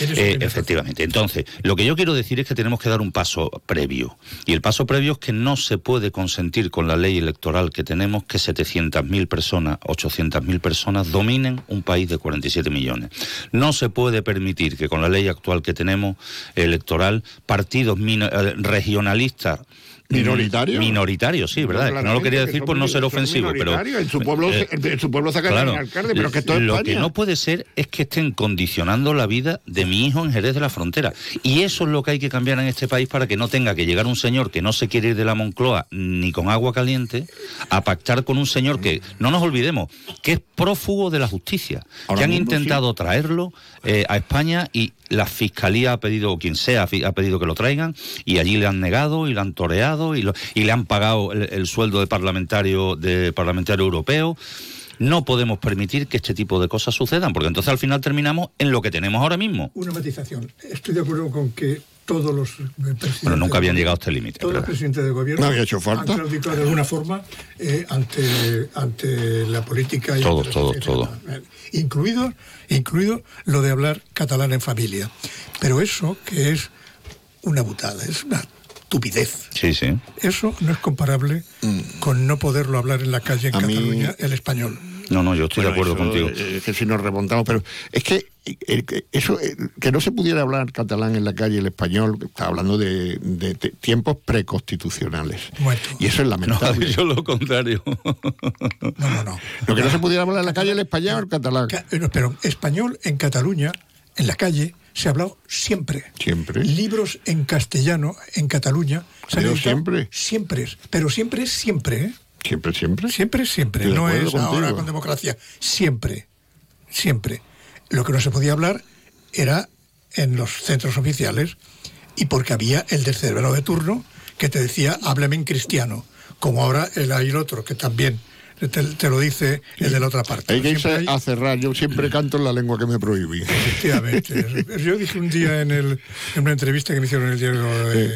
Eh, efectivamente. Entonces, lo que yo quiero decir es que tenemos que dar un paso previo. Y el paso previo es que no se puede consentir con la ley electoral que tenemos que 700.000 personas, 800.000 personas dominen un país de 47 millones. No se puede permitir que con la ley actual que tenemos electoral, partidos eh, regionalistas ¿Minoritarios? Minoritarios, sí, ¿verdad? No lo quería decir por no ser ofensivo, pero... En su pueblo, eh, en su pueblo sacan Claro. al alcalde, pero que todo Lo España. que no puede ser es que estén condicionando la vida de mi hijo en Jerez de la Frontera. Y eso es lo que hay que cambiar en este país para que no tenga que llegar un señor que no se quiere ir de la Moncloa ni con agua caliente a pactar con un señor que, no nos olvidemos, que es prófugo de la justicia. Ahora que han mismo, intentado traerlo eh, a España y la fiscalía ha pedido, o quien sea, ha pedido que lo traigan y allí le han negado y le han toreado y, lo- y le han pagado el, el sueldo de parlamentario, de parlamentario europeo. No podemos permitir que este tipo de cosas sucedan, porque entonces al final terminamos en lo que tenemos ahora mismo. Una matización. Estoy de acuerdo con que todos los presidentes. Bueno, nunca habían de- llegado a este límite. Todos los presidentes de gobierno No había hecho falta. han claudicado de alguna forma eh, ante, ante la política y Todos, todos, todos. Incluido, incluido lo de hablar catalán en familia. Pero eso que es una butada, es una estupidez. Sí, sí. Eso no es comparable con no poderlo hablar en la calle en Mm. Mí- Cataluña el español. No, no, yo estoy de acuerdo eso, contigo. eh, Es que si nos remontamos, pero es que que eso eh, que no se pudiera hablar catalán en la calle, el español, está hablando de, de- de tiempos preconstitucionales. Y eso es No, lamentable. yo lo contrario. No, no, no. Lo que no se pudiera hablar en la calle, el español o el catalán. Ca- eh, no, Pero español en Cataluña, en la calle, se ha hablado siempre. Siempre. Libros en castellano en Cataluña se Pero siempre. Siempre. Pero siempre es siempre, ¿eh? Siempre, siempre. Siempre, siempre. No es ahora con democracia. Siempre. Siempre. Lo que no se podía hablar era en los centros oficiales y porque había el descerebrado de turno que te decía, háblame en cristiano. Como ahora el, hay el otro que también te, te lo dice el de la otra parte. Hay que irse hay- a cerrar. Yo siempre canto en la lengua que me prohibí. Efectivamente. Yo dije un día en, el, en una entrevista que me hicieron en el diario. eh,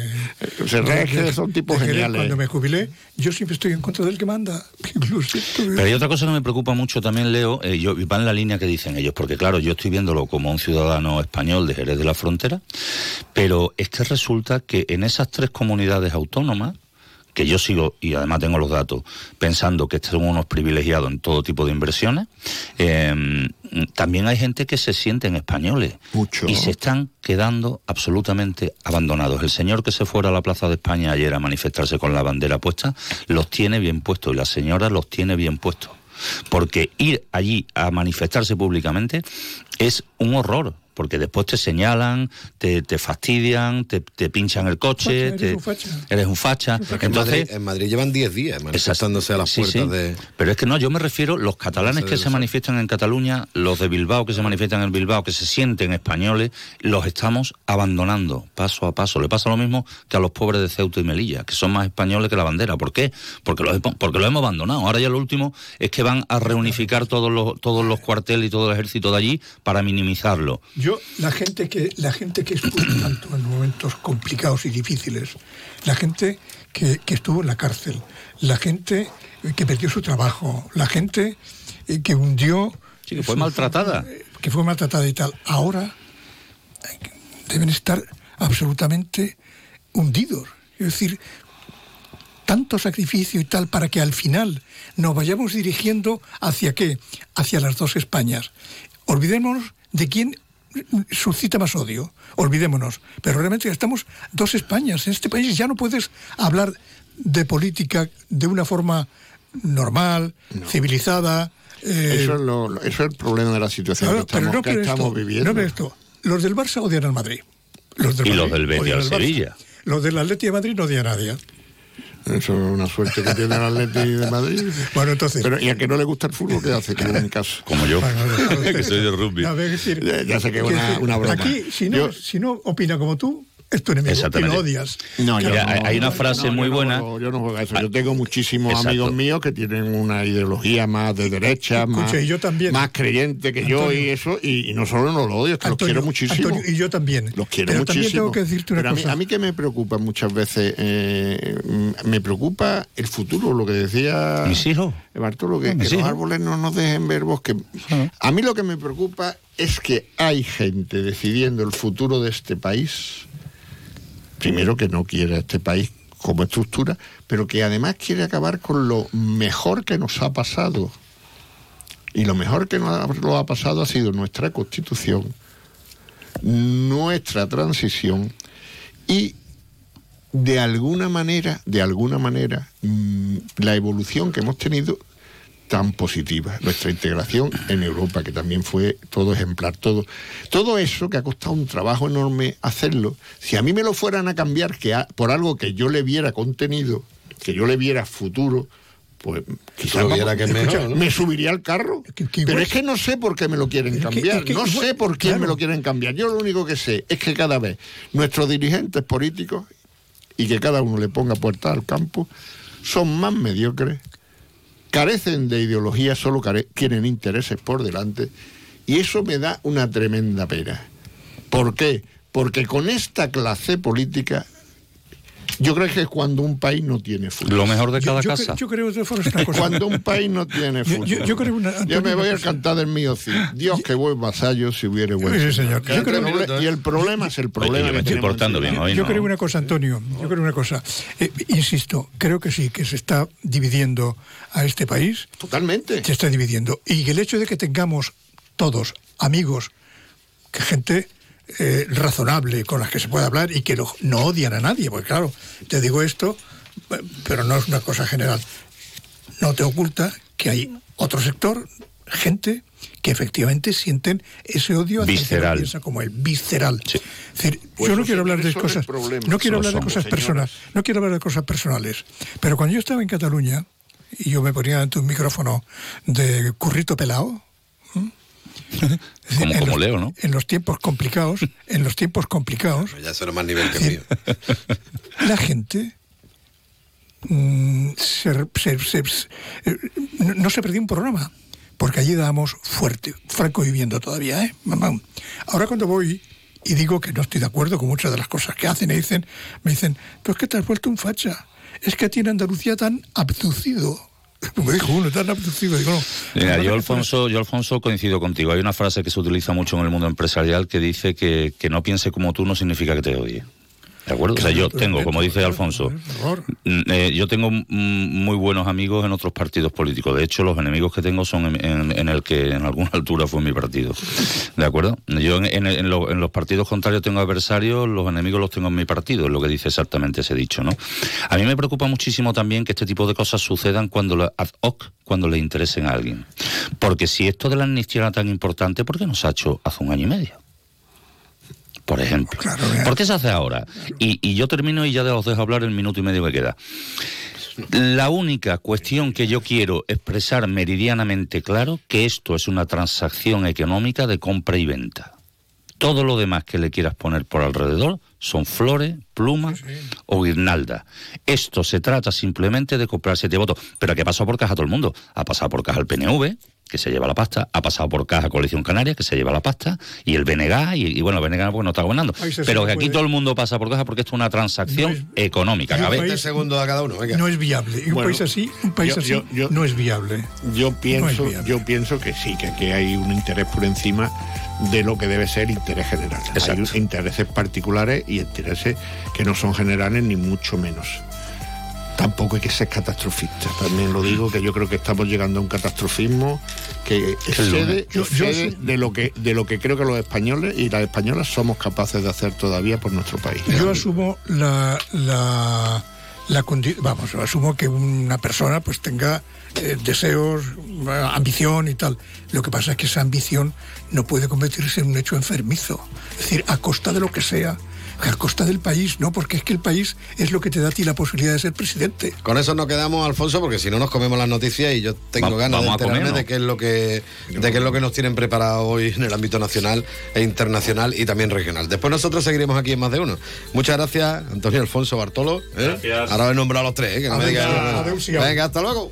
Serra de- es que de- son tipos de Jerez, geniales. Cuando me jubilé, yo siempre estoy en contra del que manda. Incluso. Pero hay otra cosa que me preocupa mucho también, Leo, eh, yo, y va en la línea que dicen ellos, porque claro, yo estoy viéndolo como un ciudadano español de Jerez de la Frontera, pero es que resulta que en esas tres comunidades autónomas, que yo sigo, y además tengo los datos, pensando que son unos privilegiados en todo tipo de inversiones, eh, también hay gente que se sienten españoles Mucho. y se están quedando absolutamente abandonados. El señor que se fuera a la Plaza de España ayer a manifestarse con la bandera puesta, los tiene bien puestos y la señora los tiene bien puestos. Porque ir allí a manifestarse públicamente es un horror. Porque después te señalan, te, te fastidian, te, te pinchan el coche, Facha, eres te- un facha. eres un facha. Porque Entonces, en, Madrid, en Madrid llevan 10 días manifestándose a las Sí, puertas sí. de... Pero es que no, yo me refiero los catalanes que se manifiestan en Cataluña, los de Bilbao que se manifiestan en Bilbao, que se sienten españoles, los estamos abandonando paso a paso. Le pasa lo mismo que a los pobres de Ceuta y Melilla, que son más españoles que la bandera. ¿Por qué? Porque los, hemos- porque los hemos abandonado. Ahora ya lo último es que van a reunificar todos los, todos los cuarteles y todo el ejército de allí para minimizarlo. Yo, la gente que la gente que estuvo tanto en momentos complicados y difíciles, la gente que, que estuvo en la cárcel, la gente que perdió su trabajo, la gente eh, que hundió... Sí, que fue su- maltratada. eh, Que fue maltratada y tal. Ahora deben estar absolutamente hundidos. Es decir, tanto sacrificio y tal para que al final nos vayamos dirigiendo hacia qué? Hacia las dos Españas. Olvidémonos de quién suscita más odio. Olvidémonos. Pero realmente estamos dos Españas. En este país ya no puedes hablar de política de una forma normal, civilizada. eh, Eso, es lo- eso es el problema de la situación Claro, que pero estamos, no que pero estamos esto, viviendo. no esto. Los del Barça odian al Madrid. Los del Y los Madrid del Betis al Barça. Sevilla. Los del Atleti de Madrid no odian a nadie. Eso es una suerte que tiene el Atleti de Madrid. Bueno, entonces. Pero, y a que no le gusta el fútbol, ¿qué hace? Que en casa. Como yo, que soy de rugby. A ver, es decir, Ya- ya sé que es una- una broma. Aquí, si no, Yo- si no opina como tú, es tu enemigo y lo odias. No, yo no, hay- una frase no, muy buena. yo no juego a eso. Yo tengo muchísimos Exacto. amigos míos que tienen una ideología más de derecha, Escucha, más, y yo también. más creyente que yo y eso. Y, y no solo no lo odio, es que los quiero muchísimo. Antonio, y yo también. Los quiero Pero muchísimo. también tengo que decirte una Pero a mí, a mí que me preocupa muchas veces, eh, me preocupa el futuro, lo que decía Mis hijos. Bartolo, que, Ah, que los árboles no nos dejen ver bosque. A mí lo que me preocupa es que hay gente decidiendo el futuro de este país, primero que no quiere este país como estructura, pero que además quiere acabar con lo mejor que nos ha pasado. Y lo mejor que nos ha pasado ha sido nuestra constitución, nuestra transición y de alguna manera, de alguna manera, mm, la evolución que hemos tenido tan positiva, nuestra integración en Europa, que también fue todo ejemplar, todo, todo eso que ha costado un trabajo enorme hacerlo, si a mí me lo fueran a cambiar que a- por algo que yo le viera contenido, que yo le viera futuro, pues quizás vamos, que es escucha, mejor, ¿no? me subiría al carro. Que- que Pero es que no sé por qué me lo quieren cambiar, es que no igual- sé por quién me lo quieren cambiar. Yo lo único que sé es que cada vez nuestros dirigentes políticos y que cada uno le ponga puerta al campo son más mediocres, carecen de ideología, solo quieren intereses por delante y eso me da una tremenda pena. ¿Por qué? Porque con esta clase política yo creo que es cuando un país no tiene futuro. Lo mejor de Yo, cada yo casa. cre- yo creo de formas una cosa. Cuando un país no tiene Yo- futuro. yo- yo creo una- Yo Antonio, me voy a cantar del mío sí. Dios que buen vasallo si hubiere buen Sí, señor. Yo el creo- y el problema es el problema. yo me que estoy portando bien hoy, yo ¿no? creo una cosa, Antonio, yo creo una cosa. Eh, insisto, creo que sí, que se está dividiendo a este país. Totalmente. Se está dividiendo. Y el hecho de que tengamos todos amigos, que gente eh, razonable con las que se puede hablar y que no, no odian a nadie, porque claro, te digo esto, pero no es una cosa general. No te oculta que hay otro sector, gente que efectivamente sienten ese odio hacia Visceral. piensa como el visceral. Es decir, Pues yo no quiero hablar de cosas, no quiero hablar de somos, cosas señores. personales, no quiero hablar de cosas personales. Pero cuando yo estaba en Cataluña y yo me ponía ante un micrófono de currito pelado, Como- en como los- Leo, ¿no? En los tiempos complicados, en los tiempos complicados, Ya será más nivel que el mío. la gente mm, se- se- se- se- eh, no, no se perdió un programa, porque allí dábamos fuerte, franco viviendo todavía, ¿eh? Mamá. Ahora cuando voy y digo que no estoy de acuerdo con muchas de las cosas que hacen, me dicen, me dicen, tú es que te has vuelto un facha, es que a ti en Andalucía tan abducido. Me dijo uno, tan abducido, digo, no. Mira, yo Alfonso, yo Alfonso coincido contigo. Hay una frase que se utiliza mucho en el mundo empresarial que dice que, que no piense como tú no significa que te odie. ¿De acuerdo? O sea, yo tengo, como dice Alfonso, mm, eh, yo tengo muy buenos amigos en otros partidos políticos. De hecho, los enemigos que tengo son en, en- en el que en alguna altura fue mi partido. ¿De acuerdo? Yo en, en- en lo- en los partidos contrarios tengo adversarios, los enemigos los tengo en mi partido, es lo que dice exactamente ese dicho, ¿no? A mí me preocupa muchísimo también que este tipo de cosas sucedan cuando la- ad hoc, cuando le interesen a alguien. Porque si esto de la amnistía era tan importante, ¿por qué no se ha hecho hace un año y medio? Por ejemplo. ¿Por qué se hace ahora? Y, y yo termino y ya os dejo hablar el minuto y medio que queda. La única cuestión que yo quiero expresar meridianamente claro que esto es una transacción económica de compra y venta. Todo lo demás que le quieras poner por alrededor son flores, plumas o guirnaldas. Esto se trata simplemente de comprar siete votos. Pero ¿qué pasado por caja a todo el mundo? Ha pasado por caja el PNV, que se lleva la pasta, ha pasado por caja Coalición Canaria, que se lleva la pasta, y el BNG, y, y bueno, el BNG pues no está gobernando. Pero que aquí todo el mundo pasa por caja porque esto es una transacción económica. Cabe- país- segundos a cada uno, venga. No es viable. Y un Bueno, país así, un país yo- así yo- yo- no es viable. Yo No es pienso, viable. yo pienso que sí, que aquí hay un interés por encima de lo que debe ser interés general. Hay intereses particulares y intereses que no son generales ni mucho menos. Tampoco hay que ser catastrofista. También lo digo que yo creo que estamos llegando a un catastrofismo que excede, Yo- yo excede sí. de lo que de lo que creo que los españoles y las españolas somos capaces de hacer todavía por nuestro país. Yo asumo la, la, la vamos, asumo que una persona pues tenga eh, deseos, eh, ambición y tal. Lo que pasa es que esa ambición no puede convertirse en un hecho enfermizo. Es decir, a costa de lo que sea, a costa del país, ¿no? Porque es que el país es lo que te da a ti la posibilidad de ser presidente. Con eso nos quedamos, Alfonso, porque si no nos comemos las noticias y yo tengo Va- ganas de enterarme de qué es lo que de qué es lo que nos tienen preparado hoy en el ámbito nacional e internacional y también regional. Después nosotros seguiremos aquí en más de uno. Muchas gracias, Antonio Alfonso Bartolo. ¿eh? Gracias. Ahora he nombrado a los tres, ¿eh? que no me Venga, digan- adeu, siau. Venga, hasta luego.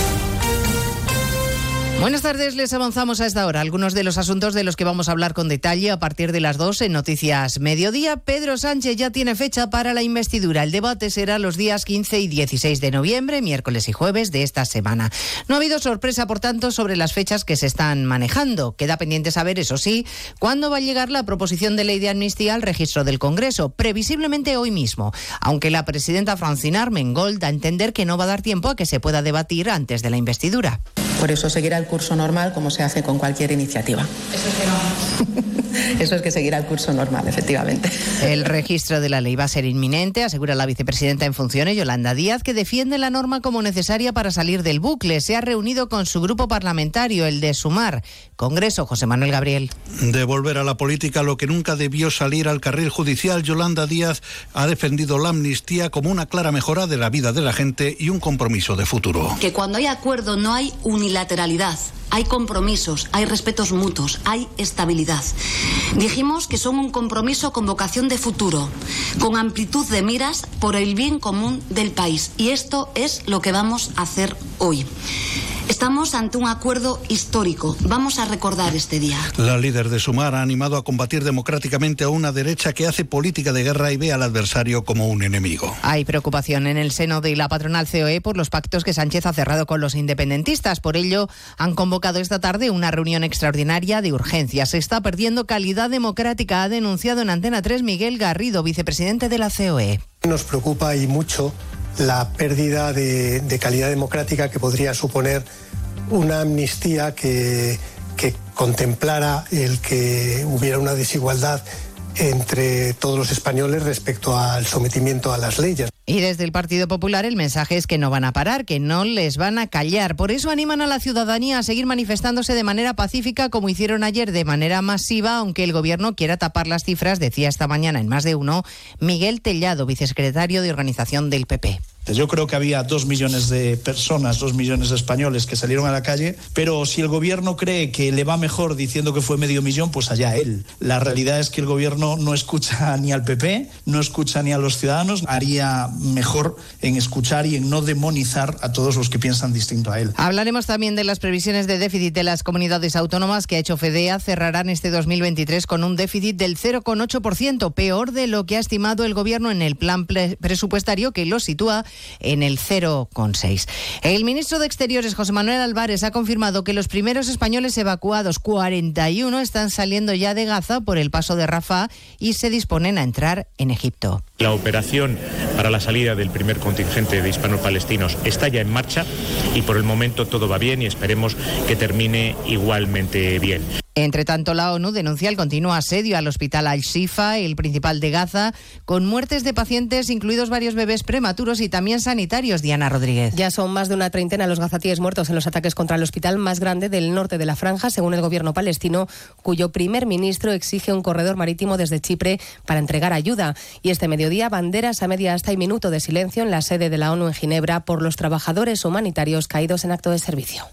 Buenas tardes, les avanzamos a esta hora algunos de los asuntos de los que vamos a hablar con detalle a partir de las 2 en Noticias Mediodía. Pedro Sánchez ya tiene fecha para la investidura. El debate será los días 15 y 16 de noviembre, miércoles y jueves de esta semana. No ha habido sorpresa, por tanto, sobre las fechas que se están manejando. Queda pendiente saber, eso sí, cuándo va a llegar la proposición de ley de amnistía al registro del Congreso, previsiblemente hoy mismo, aunque la presidenta Francina Armengol da a entender que no va a dar tiempo a que se pueda debatir antes de la investidura. Por eso seguirá el curso normal como se hace con cualquier iniciativa. Eso es que seguirá el curso normal, efectivamente. El registro de la ley va a ser inminente, asegura la vicepresidenta en funciones, Yolanda Díaz, que defiende la norma como necesaria para salir del bucle. Se ha reunido con su grupo parlamentario, el de Sumar. Congreso, José Manuel Gabriel. De volver a la política lo que nunca debió salir al carril judicial, Yolanda Díaz ha defendido la amnistía como una clara mejora de la vida de la gente y un compromiso de futuro. que cuando hay acuerdo no hay unilateralidad, Yes. Hay compromisos, hay respetos mutuos, hay estabilidad. Dijimos que son un compromiso con vocación de futuro, con amplitud de miras por el bien común del país. Y esto es lo que vamos a hacer hoy. Estamos ante un acuerdo histórico. Vamos a recordar este día. La líder de Sumar ha animado a combatir democráticamente a una derecha que hace política de guerra y ve al adversario como un enemigo. Hay preocupación en el seno de la patronal COE por los pactos que Sánchez ha cerrado con los independentistas. Por ello, han convocado esta tarde una reunión extraordinaria de urgencia. Se está perdiendo calidad democrática, ha denunciado en Antena 3 Miguel Garrido, vicepresidente de la. COE. Nos preocupa y mucho la pérdida de, de calidad democrática que podría suponer una amnistía que, que contemplara el que hubiera una desigualdad entre todos los españoles respecto al sometimiento a las leyes. Y desde el Partido Popular el mensaje es que no van a parar, que no les van a callar. Por eso animan a la ciudadanía a seguir manifestándose de manera pacífica como hicieron ayer de manera masiva, aunque el gobierno quiera tapar las cifras, decía esta mañana en más de uno Miguel Tellado, vicesecretario de organización del PP. Yo creo que había dos millones de personas, dos millones de españoles que salieron a la calle, pero si el gobierno cree que le va mejor diciendo que fue medio millón, pues allá él. La realidad es que el gobierno no escucha ni al PP, no escucha ni a los ciudadanos, haría mejor en escuchar y en no demonizar a todos los que piensan distinto a él. Hablaremos también de las previsiones de déficit de las comunidades autónomas que ha hecho FEDEA. Cerrarán este 2023 con un déficit del 0,8%, peor de lo que ha estimado el gobierno en el plan pre- presupuestario que lo sitúa en el 0,6. El ministro de Exteriores, José Manuel Álvarez, ha confirmado que los primeros españoles evacuados, 41, están saliendo ya de Gaza por el paso de Rafah y se disponen a entrar en Egipto. La operación para la salida del primer contingente de hispanopalestinos está ya en marcha y por el momento todo va bien y esperemos que termine igualmente bien. Entre tanto, la ONU denuncia el continuo asedio al hospital Al-Shifa, el principal de Gaza, con muertes de pacientes, incluidos varios bebés prematuros y también sanitarios. Diana Rodríguez. Ya son más de una treintena los gazatíes muertos en los ataques contra el hospital más grande del norte de la franja, según el gobierno palestino, cuyo primer ministro exige un corredor marítimo desde Chipre para entregar ayuda. Y este mediodía, banderas a media hasta y minuto de silencio en la sede de la ONU en Ginebra por los trabajadores humanitarios caídos en acto de servicio.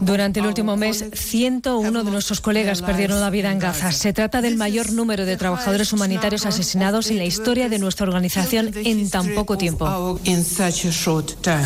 Durante el último mes, 101 de nuestros colegas perdieron la vida en Gaza. Se trata del mayor número de trabajadores humanitarios asesinados en la historia de nuestra organización en tan poco tiempo.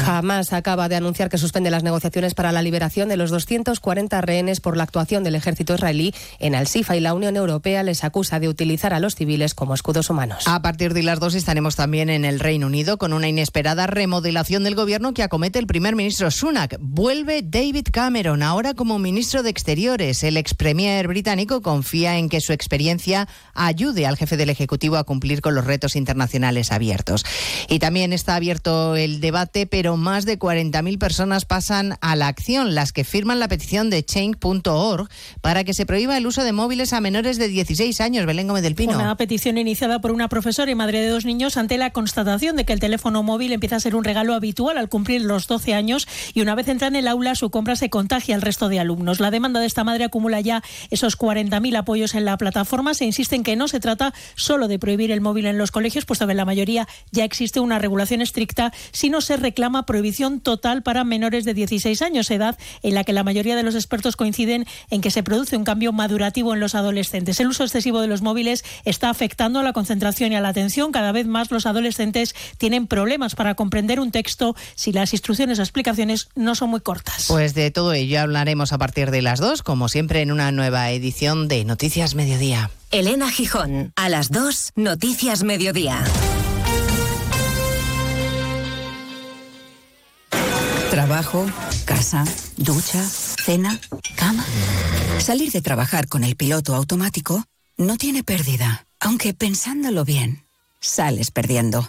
Hamas acaba de anunciar que suspende las negociaciones para la liberación de los 240 rehenes por la actuación del ejército israelí en Al-Sifa y la Unión Europea les acusa de utilizar a los civiles como escudos humanos. A partir de las dos estaremos también en el Reino Unido con una inesperada remodelación del gobierno que acomete el primer ministro Sunak. Vuelve David Cameron, ahora como ministro de Exteriores. El ex premier británico confía en que su experiencia ayude al jefe del Ejecutivo a cumplir con los retos internacionales abiertos. Y también está abierto el debate, pero más de 40.000 personas pasan a la acción, las que firman la petición de change.org para que se prohíba el uso de móviles a menores de 16 años. Belén Gómez del Pino. Una petición iniciada por una profesora y madre de dos niños ante la constatación de que el teléfono móvil empieza a ser un regalo habitual al cumplir los 12 años y una vez entra en el aula su compra se contagia al resto de alumnos. La demanda de esta madre acumula ya esos 40.000 apoyos en la plataforma. Se insiste en que no se trata solo de prohibir el móvil en los colegios, puesto que en la mayoría ya existe una regulación estricta, sino se reclama prohibición total para menores de 16 años, edad en la que la mayoría de los expertos coinciden en que se produce un cambio madurativo en los adolescentes. El uso excesivo de los móviles está afectando a la concentración y a la atención. Cada vez más los adolescentes tienen problemas para comprender un texto si las instrucciones o explicaciones no son muy cortas. Pues de todo ello hablaremos a partir de las dos, como siempre en una nueva edición de Noticias Mediodía. Elena Gijón, a las 2, Noticias Mediodía. Trabajo, casa, ducha, cena, cama. Salir de trabajar con el piloto automático no tiene pérdida, aunque pensándolo bien, sales perdiendo.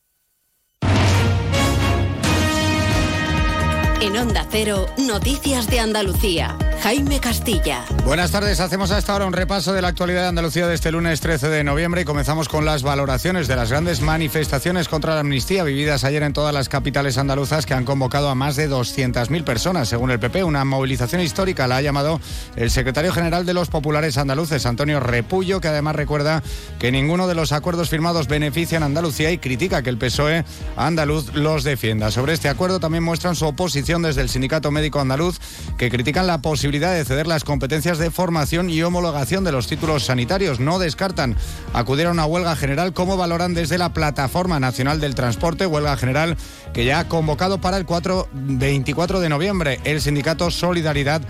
En Onda Cero, Noticias de Andalucía. Jaime Castilla. Buenas tardes, hacemos hasta ahora un repaso de la actualidad de Andalucía de este lunes 13 de noviembre y comenzamos con las valoraciones de las grandes manifestaciones contra la amnistía vividas ayer en todas las capitales andaluzas que han convocado a más de 200.000 personas, según el PP. Una movilización histórica la ha llamado el secretario general de los populares andaluces, Antonio Repullo, que además recuerda que ninguno de los acuerdos firmados benefician a Andalucía y critica que el PSOE andaluz los defienda. Sobre este acuerdo también muestran su oposición desde el Sindicato Médico Andaluz, que critican la posibilidad de ceder las competencias de formación y homologación de los títulos sanitarios. No descartan acudir a una huelga general como valoran desde la Plataforma Nacional del Transporte, huelga general que ya ha convocado para el 4, 24 de noviembre el sindicato Solidaridad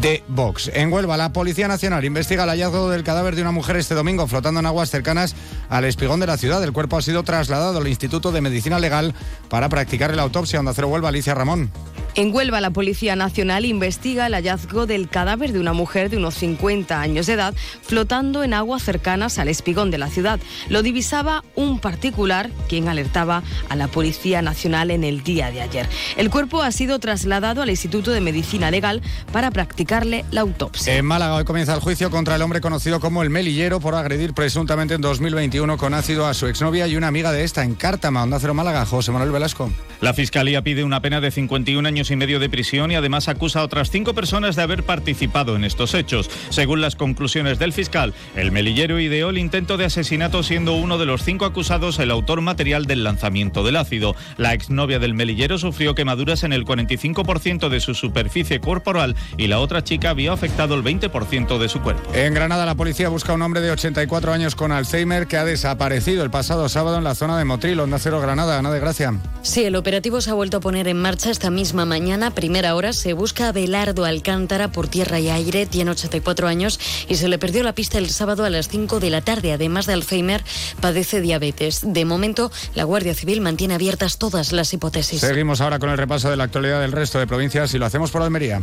de Vox. En Huelva, la Policía Nacional investiga el hallazgo del cadáver de una mujer este domingo flotando en aguas cercanas al espigón de la ciudad. El cuerpo ha sido trasladado al Instituto de Medicina Legal para practicar la autopsia. Onda Cero Huelva, Alicia Ramón. En Huelva, la Policía Nacional investiga el hallazgo del cadáver de una mujer de unos 50 años de edad flotando en aguas cercanas al espigón de la ciudad. Lo divisaba un particular, quien alertaba a la Policía Nacional en el día de ayer. El cuerpo ha sido trasladado al Instituto de Medicina Legal para practicarle la autopsia. En Málaga hoy comienza el juicio contra el hombre conocido como el Melillero por agredir presuntamente en 2021 con ácido a su exnovia y una amiga de esta en Cártama, Onda Cero Málaga, José Manuel Velasco. La Fiscalía pide una pena de 51 años y medio de prisión y además acusa a otras cinco personas de haber participado en estos hechos. Según las conclusiones del fiscal, el melillero ideó el intento de asesinato siendo uno de los cinco acusados el autor material del lanzamiento del ácido. La exnovia del melillero sufrió quemaduras en el 45% de su superficie corporal y la otra chica vio afectado el 20% de su cuerpo. En Granada la policía busca a un hombre de 84 años con Alzheimer que ha desaparecido el pasado sábado en la zona de Motril, Onda Cero Granada. Ana de Gracia. Sí, el operativo se ha vuelto a poner en marcha esta misma mañana. Primera hora se busca a Belardo Alcántara por tierra y aire. Tiene 84 años y se le perdió la pista el sábado a las 5 de la tarde. Además de Alzheimer, padece diabetes. De momento, la Guardia Civil mantiene abiertas todas las hipótesis. Seguimos ahora con el repaso de la actualidad del resto de provincias y lo hacemos por Almería.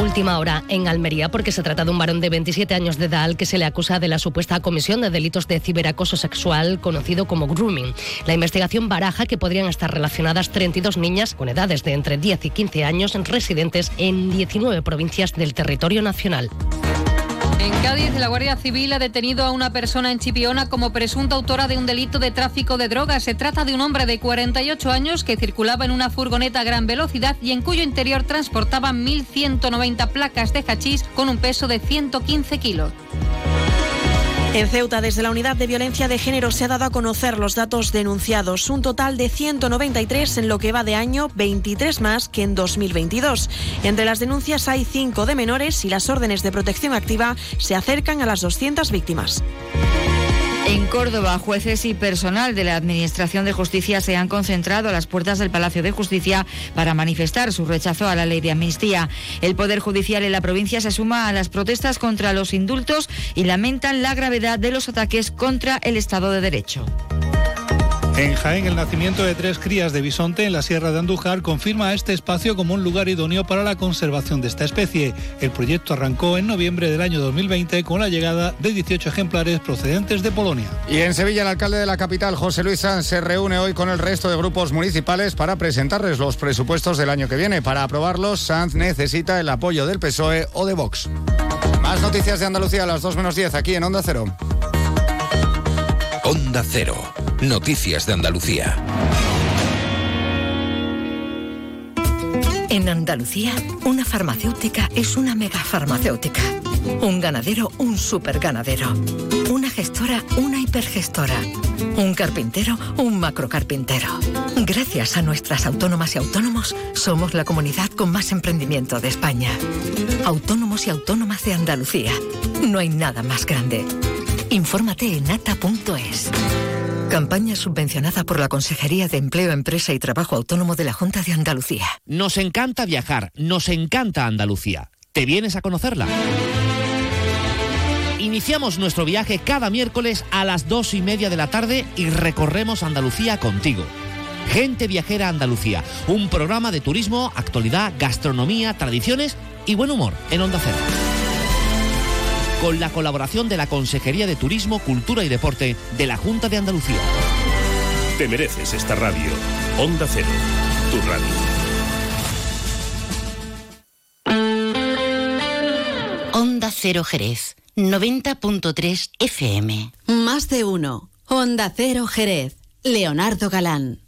Última hora en Almería porque se trata de un varón de 27 años de edad que se le acusa de la supuesta comisión de delitos de ciberacoso sexual conocido como grooming. La investigación baraja que podrían estar relacionadas 32 niñas con edades de entre 10 y 15 años residentes en 19 provincias del territorio nacional. En Cádiz, la Guardia Civil ha detenido a una persona en Chipiona como presunta autora de un delito de tráfico de drogas. Se trata de un hombre de 48 años que circulaba en una furgoneta a gran velocidad y en cuyo interior transportaba 1.190 placas de hachís con un peso de 115 kilos. En Ceuta, desde la Unidad de Violencia de Género se ha dado a conocer los datos denunciados, un total de 193 en lo que va de año, 23 más que en 2022. Entre las denuncias hay 5 de menores y las órdenes de protección activa se acercan a las 200 víctimas. En Córdoba, jueces y personal de la Administración de Justicia se han concentrado a las puertas del Palacio de Justicia para manifestar su rechazo a la ley de amnistía. El Poder Judicial en la provincia se suma a las protestas contra los indultos y lamentan la gravedad de los ataques contra el Estado de Derecho. En Jaén, el nacimiento de tres crías de bisonte en la Sierra de Andújar confirma este espacio como un lugar idóneo para la conservación de esta especie. El proyecto arrancó en noviembre del año 2020 con la llegada de 18 ejemplares procedentes de Polonia. Y en Sevilla, el alcalde de la capital, José Luis Sanz, se reúne hoy con el resto de grupos municipales para presentarles los presupuestos del año que viene. Para aprobarlos, Sanz necesita el apoyo del PSOE o de Vox. Más noticias de Andalucía a las 2 menos 10 aquí en Onda Cero. Onda Cero. Noticias de Andalucía. En Andalucía, una farmacéutica es una megafarmacéutica. Un ganadero, un superganadero. Una gestora, una hipergestora. Un carpintero, un macrocarpintero. Gracias a nuestras autónomas y autónomos, somos la comunidad con más emprendimiento de España. Autónomos y autónomas de Andalucía. No hay nada más grande. Infórmate en ata.es. Campaña subvencionada por la Consejería de Empleo, Empresa y Trabajo Autónomo de la Junta de Andalucía. Nos encanta viajar, nos encanta Andalucía. ¿Te vienes a conocerla? Iniciamos nuestro viaje cada miércoles a las dos y media de la tarde y recorremos Andalucía contigo. Gente Viajera Andalucía, un programa de turismo, actualidad, gastronomía, tradiciones y buen humor en Onda Cero con la colaboración de la Consejería de Turismo, Cultura y Deporte de la Junta de Andalucía. Te mereces esta radio. Onda Cero, tu radio. Onda Cero Jerez, 90.3 FM. Más de uno. Onda Cero Jerez. Leonardo Galán.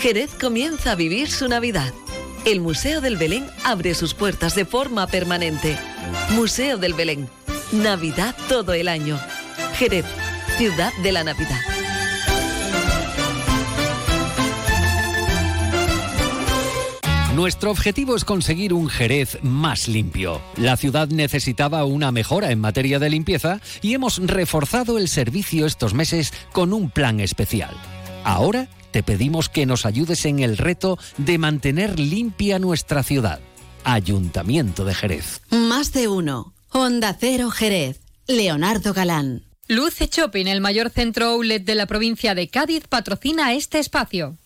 Jerez comienza a vivir su Navidad. El Museo del Belén abre sus puertas de forma permanente. Museo del Belén. Navidad todo el año. Jerez, ciudad de la Navidad. Nuestro objetivo es conseguir un Jerez más limpio. La ciudad necesitaba una mejora en materia de limpieza y hemos reforzado el servicio estos meses con un plan especial. Ahora te pedimos que nos ayudes en el reto de mantener limpia nuestra ciudad. Ayuntamiento de Jerez. Más de uno. Honda Cero Jerez. Leonardo Galán. Luce Shopping, el mayor centro outlet de la provincia de Cádiz, patrocina este espacio.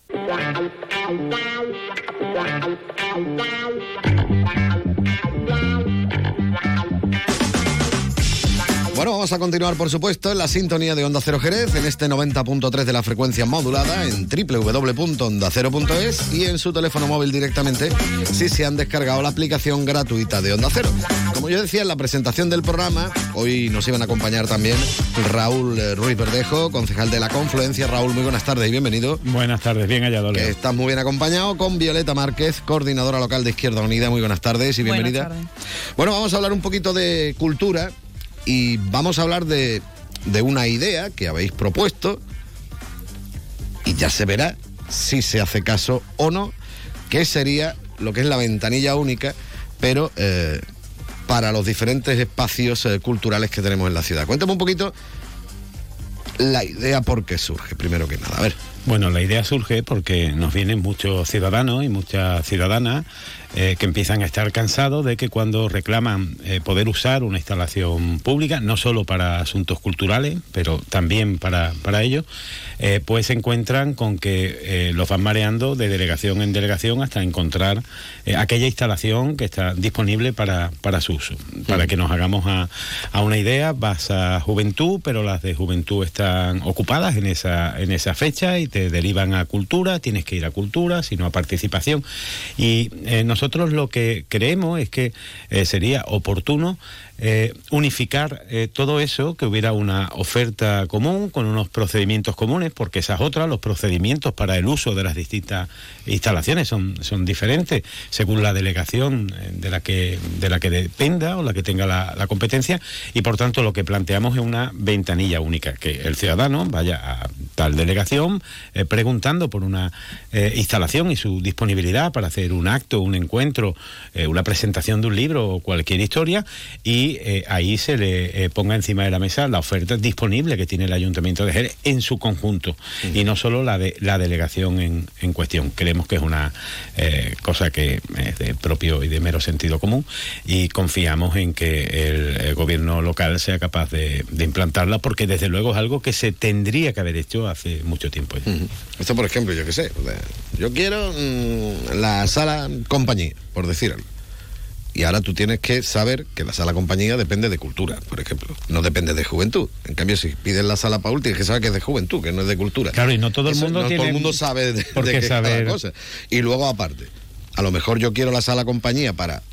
Bueno, vamos a continuar, por supuesto, en la sintonía de Onda Cero Jerez, en este 90.3 de la frecuencia modulada, en www.ondacero.es y en su teléfono móvil directamente, si se han descargado la aplicación gratuita de Onda Cero. Como yo decía en la presentación del programa, hoy nos iban a acompañar también Raúl eh, Ruiz Verdejo, concejal de la Confluencia. Raúl, muy buenas tardes y bienvenido. Buenas tardes, bien hallado, Leo. Estás muy bien acompañado con Violeta Márquez, coordinadora local de Izquierda Unida. Muy buenas tardes y bienvenida. Bueno, vamos a hablar un poquito de cultura y vamos a hablar de, de una idea que habéis propuesto y ya se verá si se hace caso o no, que sería lo que es la ventanilla única, pero eh, para los diferentes espacios eh, culturales que tenemos en la ciudad. Cuéntame un poquito la idea por qué surge, primero que nada. A ver. Bueno, la idea surge porque nos vienen muchos ciudadanos y muchas ciudadanas eh, que empiezan a estar cansados de que cuando reclaman eh, poder usar una instalación pública, no solo para asuntos culturales, pero también para, para ellos, eh, pues se encuentran con que los van mareando de delegación en delegación hasta encontrar aquella instalación que está disponible para, para su uso. Para que nos hagamos a, a, una idea, vas a juventud, pero las de juventud están ocupadas en esa, en esa fecha y te derivan a cultura, tienes que ir a cultura, sino a participación. Y nosotros nosotros lo que creemos es que eh, sería oportuno eh, unificar eh, todo eso, que hubiera una oferta común con unos procedimientos comunes, porque esas otras, los procedimientos para el uso de las distintas instalaciones son, son diferentes según la delegación eh, de la que de la que dependa o la que tenga la, competencia y por tanto lo que planteamos es una ventanilla única, que el ciudadano vaya a tal delegación preguntando por una instalación y su disponibilidad para hacer un acto, un encuentro, una presentación de un libro o cualquier historia y y eh, ahí se le eh, ponga encima de la mesa la oferta disponible que tiene el Ayuntamiento de Jerez en su conjunto y no solo la de la delegación en, en cuestión. Creemos que es una eh, cosa que es de propio y de mero sentido común y confiamos en que el, gobierno local sea capaz de, implantarla porque desde luego es algo que se tendría que haber hecho hace mucho tiempo. Esto, por ejemplo, yo qué sé, yo quiero mm, la sala compañía, por decir algo. Y ahora tú tienes que saber que la sala compañía depende de cultura, por ejemplo. No depende de juventud. En cambio, si pides la sala Paul, tienes que saber que es de juventud, que no es de cultura. Claro, y no todo el mundo no tiene... todo el mundo sabe de, por qué saber... cosa. Y luego, aparte, a lo mejor yo quiero la sala compañía para,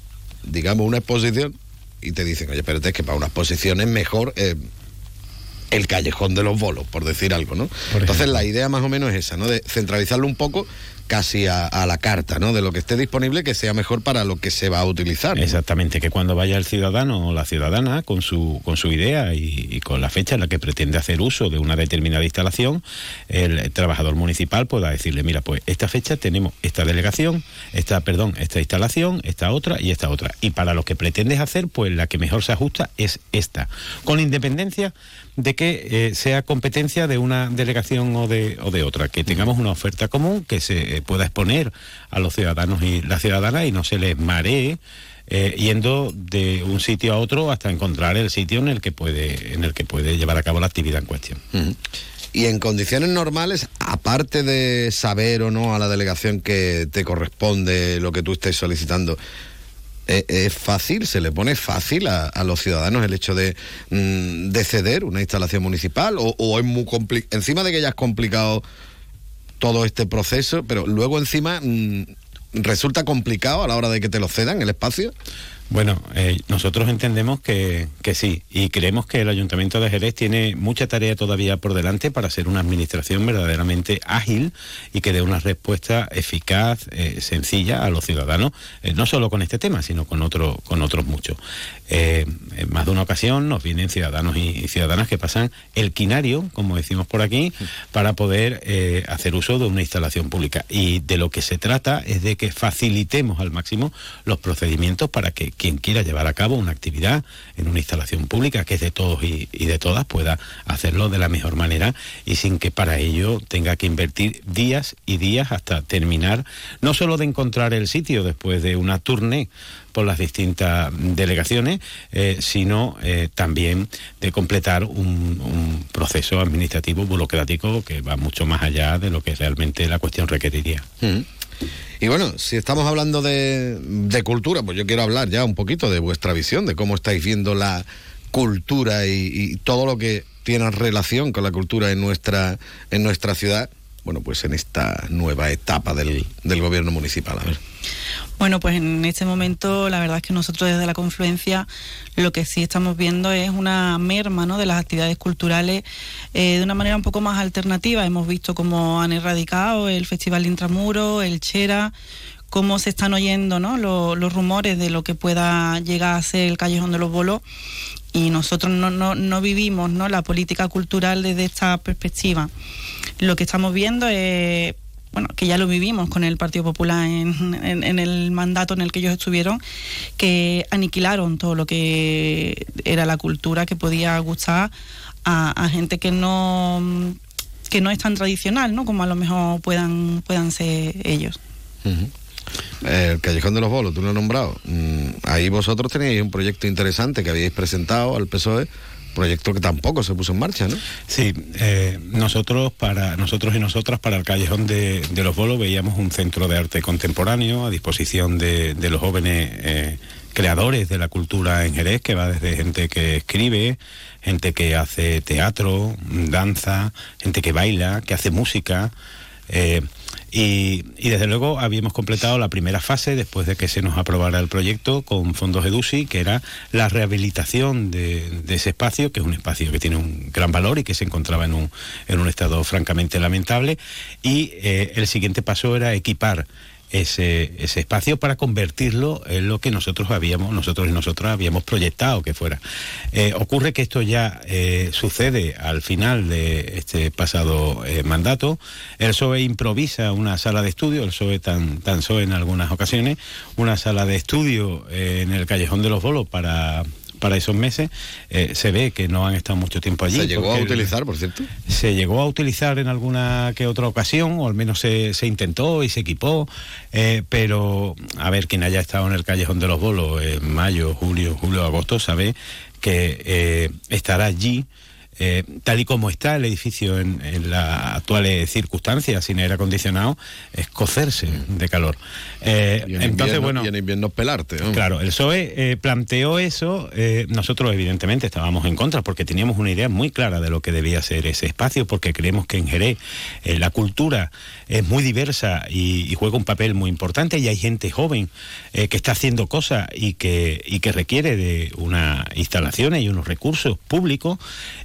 digamos, una exposición y te dicen, oye, espérate, es que para una exposición es mejor... Eh, el callejón de los bolos, por decir algo, ¿no? Entonces la idea más o menos es esa, ¿no? De centralizarlo un poco casi a, la carta, ¿no? De lo que esté disponible que sea mejor para lo que se va a utilizar. Exactamente, que cuando vaya el ciudadano o la ciudadana con su, con su idea y, con la fecha en la que pretende hacer uso de una determinada instalación, el, trabajador municipal pueda decirle, mira, pues esta fecha tenemos esta delegación, esta, perdón, esta instalación, esta otra y esta otra. Y para lo que pretendes hacer, pues la que mejor se ajusta es esta, con independencia de que eh, sea competencia de una delegación o de, o de otra, que tengamos una oferta común que se eh, pueda exponer a los ciudadanos y las ciudadanas y no se les maree eh, yendo de un sitio a otro hasta encontrar el sitio en el que puede, en el que puede llevar a cabo la actividad en cuestión. Y en condiciones normales, aparte de saber o no a la delegación que te corresponde lo que tú estés solicitando, eh, es fácil, se le pone fácil a, los ciudadanos el hecho de, mm, ceder una instalación municipal o, es muy complicado, encima de que ya es complicado todo este proceso, pero luego encima mm, resulta complicado a la hora de que te lo cedan el espacio. Bueno, eh, nosotros entendemos que, que, sí y creemos que el Ayuntamiento de Jerez tiene mucha tarea todavía por delante para ser una administración verdaderamente ágil y que dé una respuesta eficaz, eh, sencilla a los ciudadanos, eh, no solo con este tema, sino con, otro, con otros muchos. en más de una ocasión nos vienen ciudadanos y, ciudadanas que pasan el quinario, como decimos por aquí, para poder hacer uso de una instalación pública. Y de lo que se trata es de que facilitemos al máximo los procedimientos para que quien quiera llevar a cabo una actividad en una instalación pública que es de todos y, de todas pueda hacerlo de la mejor manera y sin que para ello tenga que invertir días y días hasta terminar no solo de encontrar el sitio después de una tournée por las distintas delegaciones, eh, sino eh, también de completar un, proceso administrativo burocrático que va mucho más allá de lo que realmente la cuestión requeriría. Mm. Y bueno, si estamos hablando de, cultura, pues yo quiero hablar ya un poquito de vuestra visión, de cómo estáis viendo la cultura y, todo lo que tiene relación con la cultura en nuestra, en nuestra ciudad, bueno, pues en esta nueva etapa del, del gobierno municipal. A ver. Bueno, pues en este momento la verdad es que nosotros desde la confluencia lo que sí estamos viendo es una merma ¿no? de las actividades culturales eh, de una manera un poco más alternativa. Hemos visto cómo han erradicado el Festival de Intramuro, el Chera, cómo se están oyendo ¿no? los, rumores de lo que pueda llegar a ser el Callejón de los Bolos y nosotros no, no, no vivimos ¿no? la política cultural desde esta perspectiva. Lo que estamos viendo es bueno, que ya lo vivimos con el Partido Popular en, el mandato en el que ellos estuvieron, que aniquilaron todo lo que era la cultura que podía gustar a, gente que no que no es tan tradicional, ¿no? Como a lo mejor puedan puedan ser ellos. El Callejón de los Bolos, tú lo has nombrado. Mm, ahí vosotros tenéis un proyecto interesante que habíais presentado al PSOE proyecto que tampoco se puso en marcha, ¿no? Sí, eh, nosotros para nosotros y nosotras para el callejón de, los bolos veíamos un centro de arte contemporáneo a disposición de, los jóvenes eh, creadores de la cultura en Jerez, que va desde gente que escribe, gente que hace teatro, danza, gente que baila, que hace música. Eh, y, desde luego habíamos completado la primera fase después de que se nos aprobara el proyecto con fondos EDUSI, que era la rehabilitación de, ese espacio, que es un espacio que tiene un gran valor y que se encontraba en un, en un estado francamente lamentable. Y eh, el siguiente paso era equipar ese, ese espacio para convertirlo en lo que nosotros habíamos, nosotros y nosotras habíamos proyectado que fuera. Eh, ocurre que esto ya eh, sucede al final de este pasado eh, mandato. El PSOE improvisa una sala de estudio, el PSOE tan, tan PSOE en algunas ocasiones, una sala de estudio en el Callejón de los Bolos para para esos meses, eh, se ve que no han estado mucho tiempo allí. ¿Se llegó a utilizar, por cierto? Se llegó a utilizar en alguna que otra ocasión, o al menos se, intentó y se equipó, eh, pero a ver, quien haya estado en el Callejón de los Bolos en mayo, julio, julio, agosto, sabe que eh, estará allí eh, tal y como está el edificio en, las actuales circunstancias, sin aire acondicionado, es cocerse de calor. Eh, entonces, bueno. Y en invierno pelarte. Claro, el PSOE eh, planteó eso. nosotros, evidentemente, estábamos en contra porque teníamos una idea muy clara de lo que debía ser ese espacio, porque creemos que en Jerez la cultura es muy diversa y, juega un papel muy importante y hay gente joven que está haciendo cosas y que, y que requiere de unas instalaciones y unos recursos públicos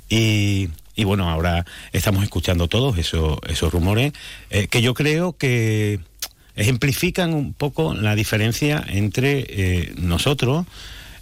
y, bueno, ahora estamos escuchando todos esos, esos rumores eh, que yo creo que ejemplifican un poco la diferencia entre eh, nosotros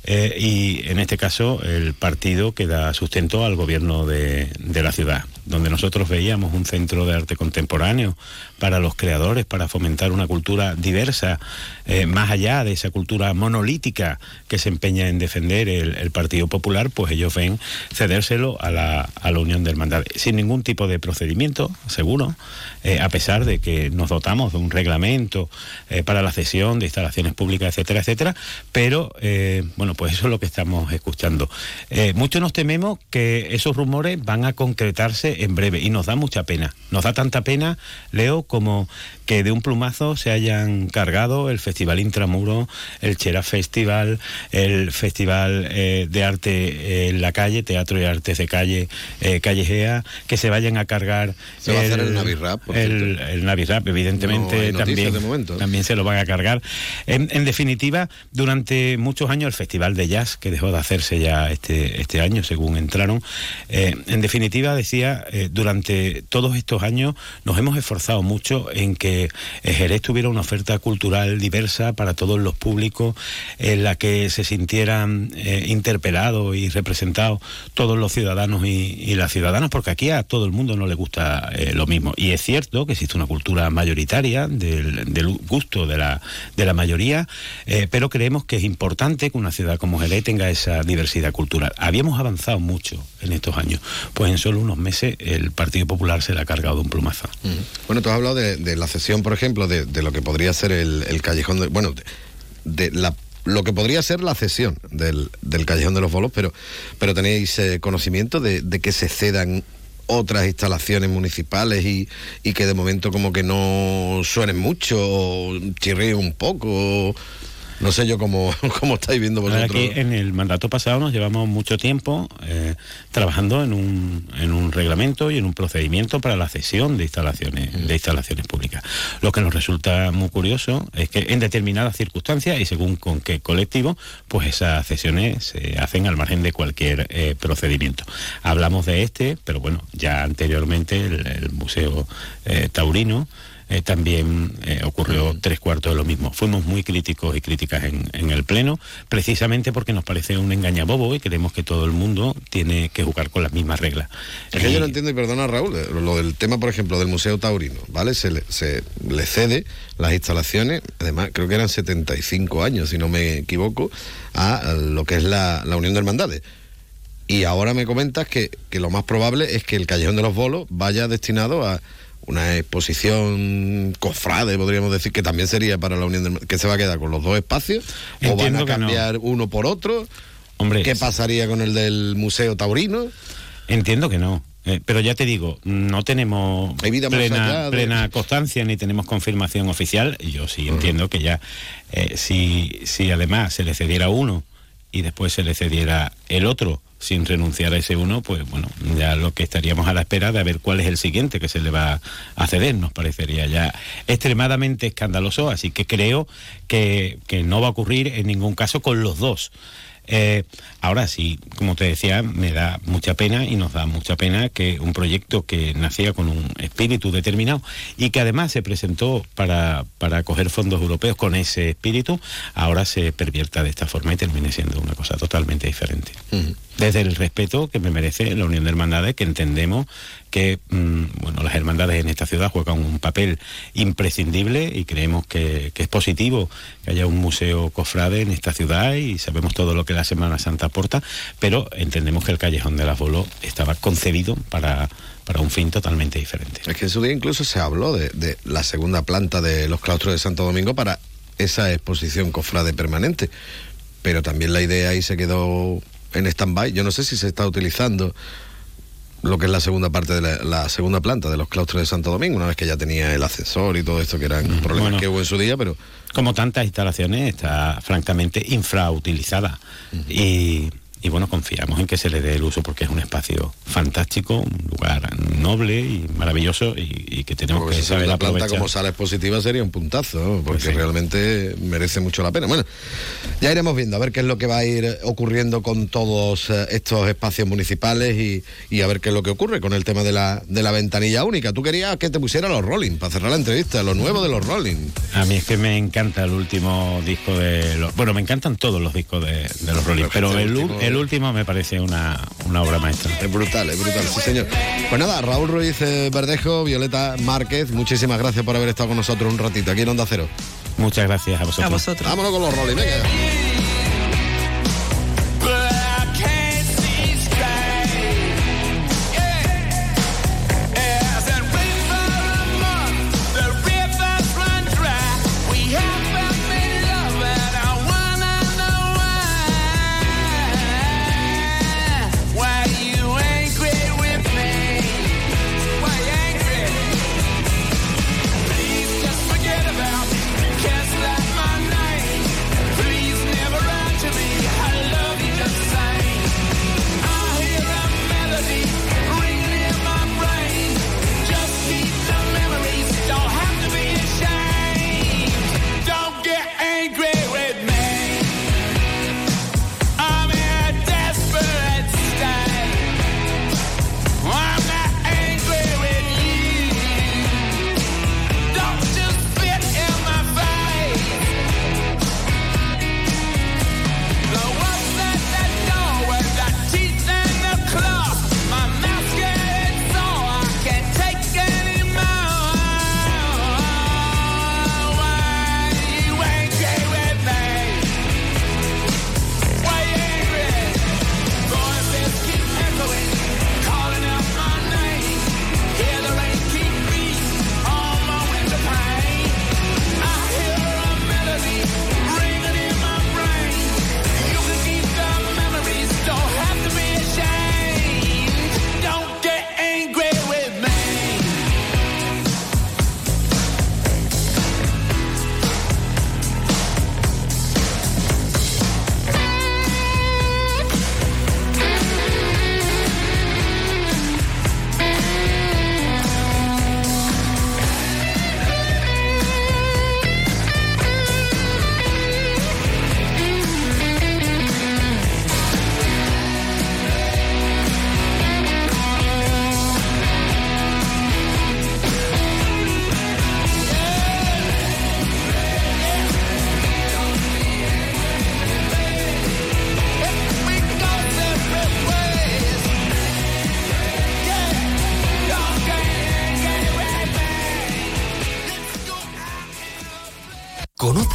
eh, y en este caso el partido que da sustento al gobierno de, de, la ciudad, donde nosotros veíamos un centro de arte contemporáneo para los creadores, para fomentar una cultura diversa, eh, más allá de esa cultura monolítica que se empeña en defender el, Partido Popular, pues ellos ven cedérselo a la, a la Unión del Mandato, sin ningún tipo de procedimiento, seguro, eh, a pesar de que nos dotamos de un reglamento para la cesión de instalaciones públicas, etcétera, etcétera, pero bueno, pues eso es lo que estamos escuchando. Eh, muchos nos tememos que esos rumores van a concretarse en breve y nos da mucha pena. Nos da tanta pena, Leo, como que de un plumazo se hayan cargado el Festival Intramuro, el Chera Festival, el Festival eh, de Arte en la calle, Teatro y Artes de Calle, eh, Callejea, que se vayan a cargar... Se va a hacer el Navirrap, el, el Navirrap, evidentemente, también, también se lo van a cargar. En, en, definitiva, durante muchos años el Festival de Jazz, que dejó de hacerse ya este, este año, según entraron, eh, en definitiva, decía, eh, durante todos estos años nos hemos esforzado mucho en que Jerez tuviera una oferta cultural diversa para todos los públicos, en la que se sintieran eh, interpelados y representados todos los ciudadanos y, las ciudadanas, porque aquí a todo el mundo no le gusta lo mismo. Y es cierto que existe una cultura mayoritaria del, gusto de la, de la mayoría, pero creemos que es importante que una ciudad como Jerez tenga esa diversidad cultural. Habíamos avanzado mucho en estos años, pues en solo unos meses el Partido Popular se le ha cargado de un plumazo. Bueno, tú has hablado de, la por ejemplo, de, lo que podría ser el, callejón de. Bueno, de, la lo que podría ser la cesión del, Callejón de los Bolos, pero, pero tenéis eh, conocimiento de, que se cedan otras instalaciones municipales y, que de momento como que no suenen mucho, chirríen un poco. No sé yo cómo, cómo estáis viendo vosotros. Aquí en el mandato pasado nos llevamos mucho tiempo eh, trabajando en un, en un reglamento y en un procedimiento para la cesión de instalaciones, de instalaciones públicas. Lo que nos resulta muy curioso es que en determinadas circunstancias y según con qué colectivo, pues esas cesiones se hacen al margen de cualquier eh, procedimiento. Hablamos de este, pero bueno, ya anteriormente el, Museo eh, Taurino eh, también eh, ocurrió tres cuartos de lo mismo. Fuimos muy críticos y críticas en, el Pleno, precisamente porque nos parece un engañabobo y creemos que todo el mundo tiene que jugar con las mismas reglas. Es que yo no entiendo, y perdona Raúl, eh, lo del tema, por ejemplo, del Museo Taurino, ¿vale? Se le, se le cede las instalaciones, además creo que eran 75 años, si no me equivoco, a lo que es la, la Unión de Hermandades. Y ahora me comentas que, que lo más probable es que el Callejón de los Bolos vaya destinado a una exposición cofrade, podríamos decir, que también sería para la Unión del... que se va a quedar con los dos espacios, o van a cambiar uno por otro. Hombre, ¿Qué pasaría con el del Museo Taurino? Entiendo que no. Eh, pero ya te digo, no tenemos plena, plena, constancia ni tenemos confirmación oficial. Yo sí entiendo que ya, eh, si, si además se le cediera uno y después se le cediera el otro, sin renunciar a ese uno, pues bueno, ya lo que estaríamos a la espera de ver cuál es el siguiente que se le va a ceder, nos parecería ya extremadamente escandaloso, así que creo que, que no va a ocurrir en ningún caso con los dos. Eh, ahora sí, como te decía, me da mucha pena y nos da mucha pena que un proyecto que nacía con un espíritu determinado y que además se presentó para, para coger fondos europeos con ese espíritu, ahora se pervierta de esta forma y termine siendo una cosa totalmente diferente. Desde el respeto que me merece la Unión de Hermandades, que entendemos que mm, bueno, las hermandades en esta ciudad juegan un papel imprescindible y creemos que, que, es positivo que haya un museo cofrade en esta ciudad y sabemos todo lo que la Semana Santa aporta, pero entendemos que el Callejón de las Bolos estaba concebido para, para un fin totalmente diferente. Es que en su día incluso se habló de, de la segunda planta de los claustros de Santo Domingo para esa exposición cofrade permanente, pero también la idea ahí se quedó en stand-by. Yo no sé si se está utilizando lo que es la segunda parte de la, segunda planta de los claustros de Santo Domingo, una vez que ya tenía el ascensor y todo esto, que eran problemas que hubo en su día, pero... Como tantas instalaciones, está francamente infrautilizada. Y y bueno, confiamos en que se le dé el uso porque es un espacio fantástico, un lugar noble y maravilloso y, que tenemos que saber la planta como sala expositiva sería un puntazo, porque pues realmente merece mucho la pena. Bueno, ya iremos viendo a ver qué es lo que va a ir ocurriendo con todos eh, estos espacios municipales y, a ver qué es lo que ocurre con el tema de la, de la ventanilla única. Tú querías que te pusiera los Rolling para cerrar la entrevista, lo nuevo de los Rolling. A mí es que me encanta el último disco de los... Bueno, me encantan todos los discos de, los Rolling, pero, este el, el el último me parece una, una obra maestra. Es brutal, es brutal, sí señor. Pues nada, Raúl Ruiz eh, Verdejo, Violeta Márquez, muchísimas gracias por haber estado con nosotros un ratito aquí en Onda Cero. Muchas gracias a vosotros. A vosotros. Vámonos con los roles, venga.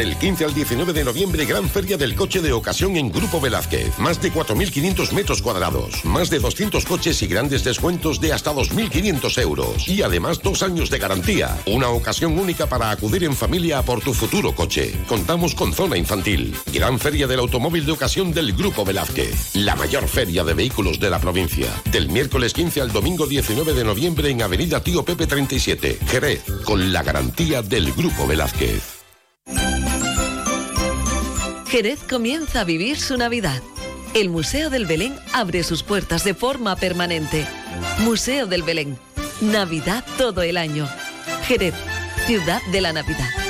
Del 15 al 19 de noviembre, gran feria del coche de ocasión en Grupo Velázquez. Más de 4.500 metros cuadrados. Más de 200 coches y grandes descuentos de hasta 2.500 euros. Y además dos años de garantía. Una ocasión única para acudir en familia por tu futuro coche. Contamos con zona infantil. Gran feria del automóvil de ocasión del Grupo Velázquez. La mayor feria de vehículos de la provincia. Del miércoles 15 al domingo 19 de noviembre en Avenida Tío Pepe 37, Jerez. Con la garantía del Grupo Velázquez. Jerez comienza a vivir su Navidad. El Museo del Belén abre sus puertas de forma permanente. Museo del Belén. Navidad todo el año. Jerez, ciudad de la Navidad.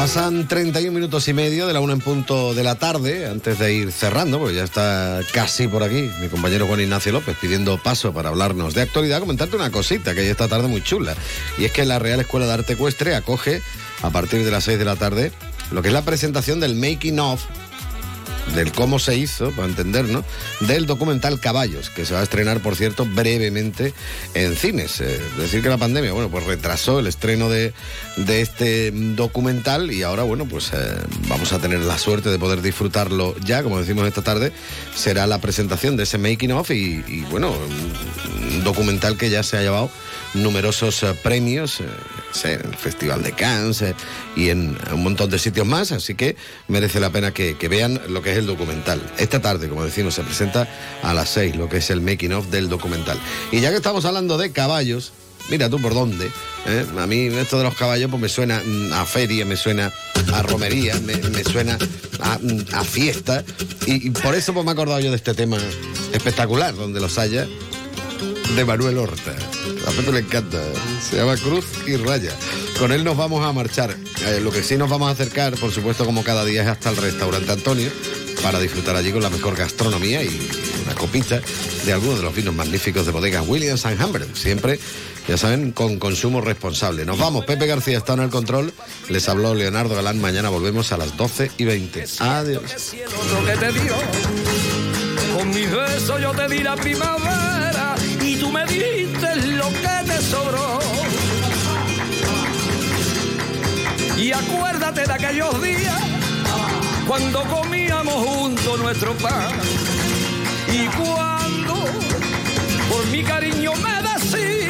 Pasan 31 minutos y medio de la una en punto de la tarde, antes de ir cerrando, porque ya está casi por aquí mi compañero Juan Ignacio López pidiendo paso para hablarnos de actualidad, comentarte una cosita que hay esta tarde muy chula. Y es que la Real Escuela de Arte Ecuestre acoge a partir de las 6 de la tarde lo que es la presentación del Making of del cómo se hizo, para entendernos, del documental Caballos, que se va a estrenar, por cierto, brevemente en cines. Eh, decir que la pandemia, bueno, pues retrasó el estreno de, de este documental y ahora, bueno, pues eh, vamos a tener la suerte de poder disfrutarlo ya, como decimos esta tarde, será la presentación de ese making of y, y bueno, un documental que ya se ha llevado numerosos eh, premios, en el Festival de Cannes eh, y en un montón de sitios más, así que merece la pena que, vean lo que es el documental. Esta tarde, como decimos, se presenta a las 6 lo que es el making of del documental. Y ya que estamos hablando de caballos, mira tú por dónde. A mí esto de los caballos pues me suena mm, a feria, me suena a romería, me, suena a, mm, a fiesta. Y, y, por eso pues, me he acordado yo de este tema espectacular, donde los haya, de Manuel Horta. A Pepe le encanta. Se llama Cruz y Raya. Con él nos vamos a marchar. Eh, lo que sí nos vamos a acercar, por supuesto, como cada día, es hasta el restaurante Antonio para disfrutar allí con la mejor gastronomía y una copita de algunos de los vinos magníficos de bodegas Williams and Humber. Siempre, ya saben, con consumo responsable. Nos vamos. Pepe García está en el control. Les habló Leonardo Galán. Mañana volvemos a las 12 y 20. Adiós. Con mi beso yo te di la primavera y tú me Y acuérdate de aquellos días cuando comíamos juntos nuestro pan. Y cuando por mi cariño me decía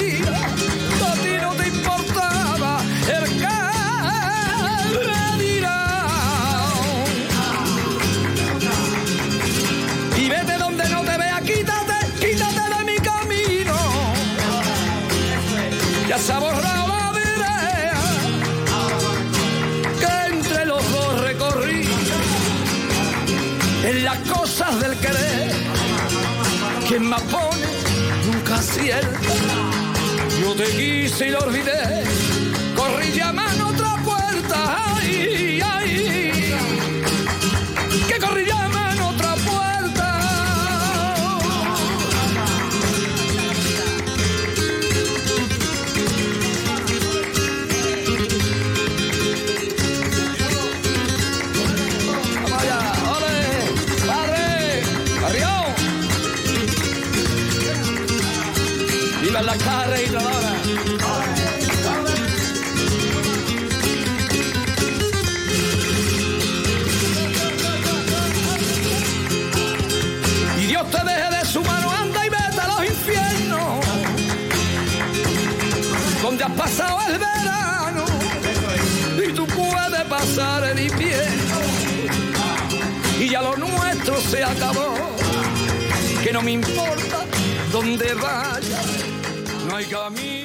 se ha borrado la vidrea que entre los dos recorrí en las cosas del querer. Quien más pone nunca acierta. Yo te quise y lo olvidé. Corrí llamando otra puerta se acabó, que no me importa dónde vaya, no hay camino.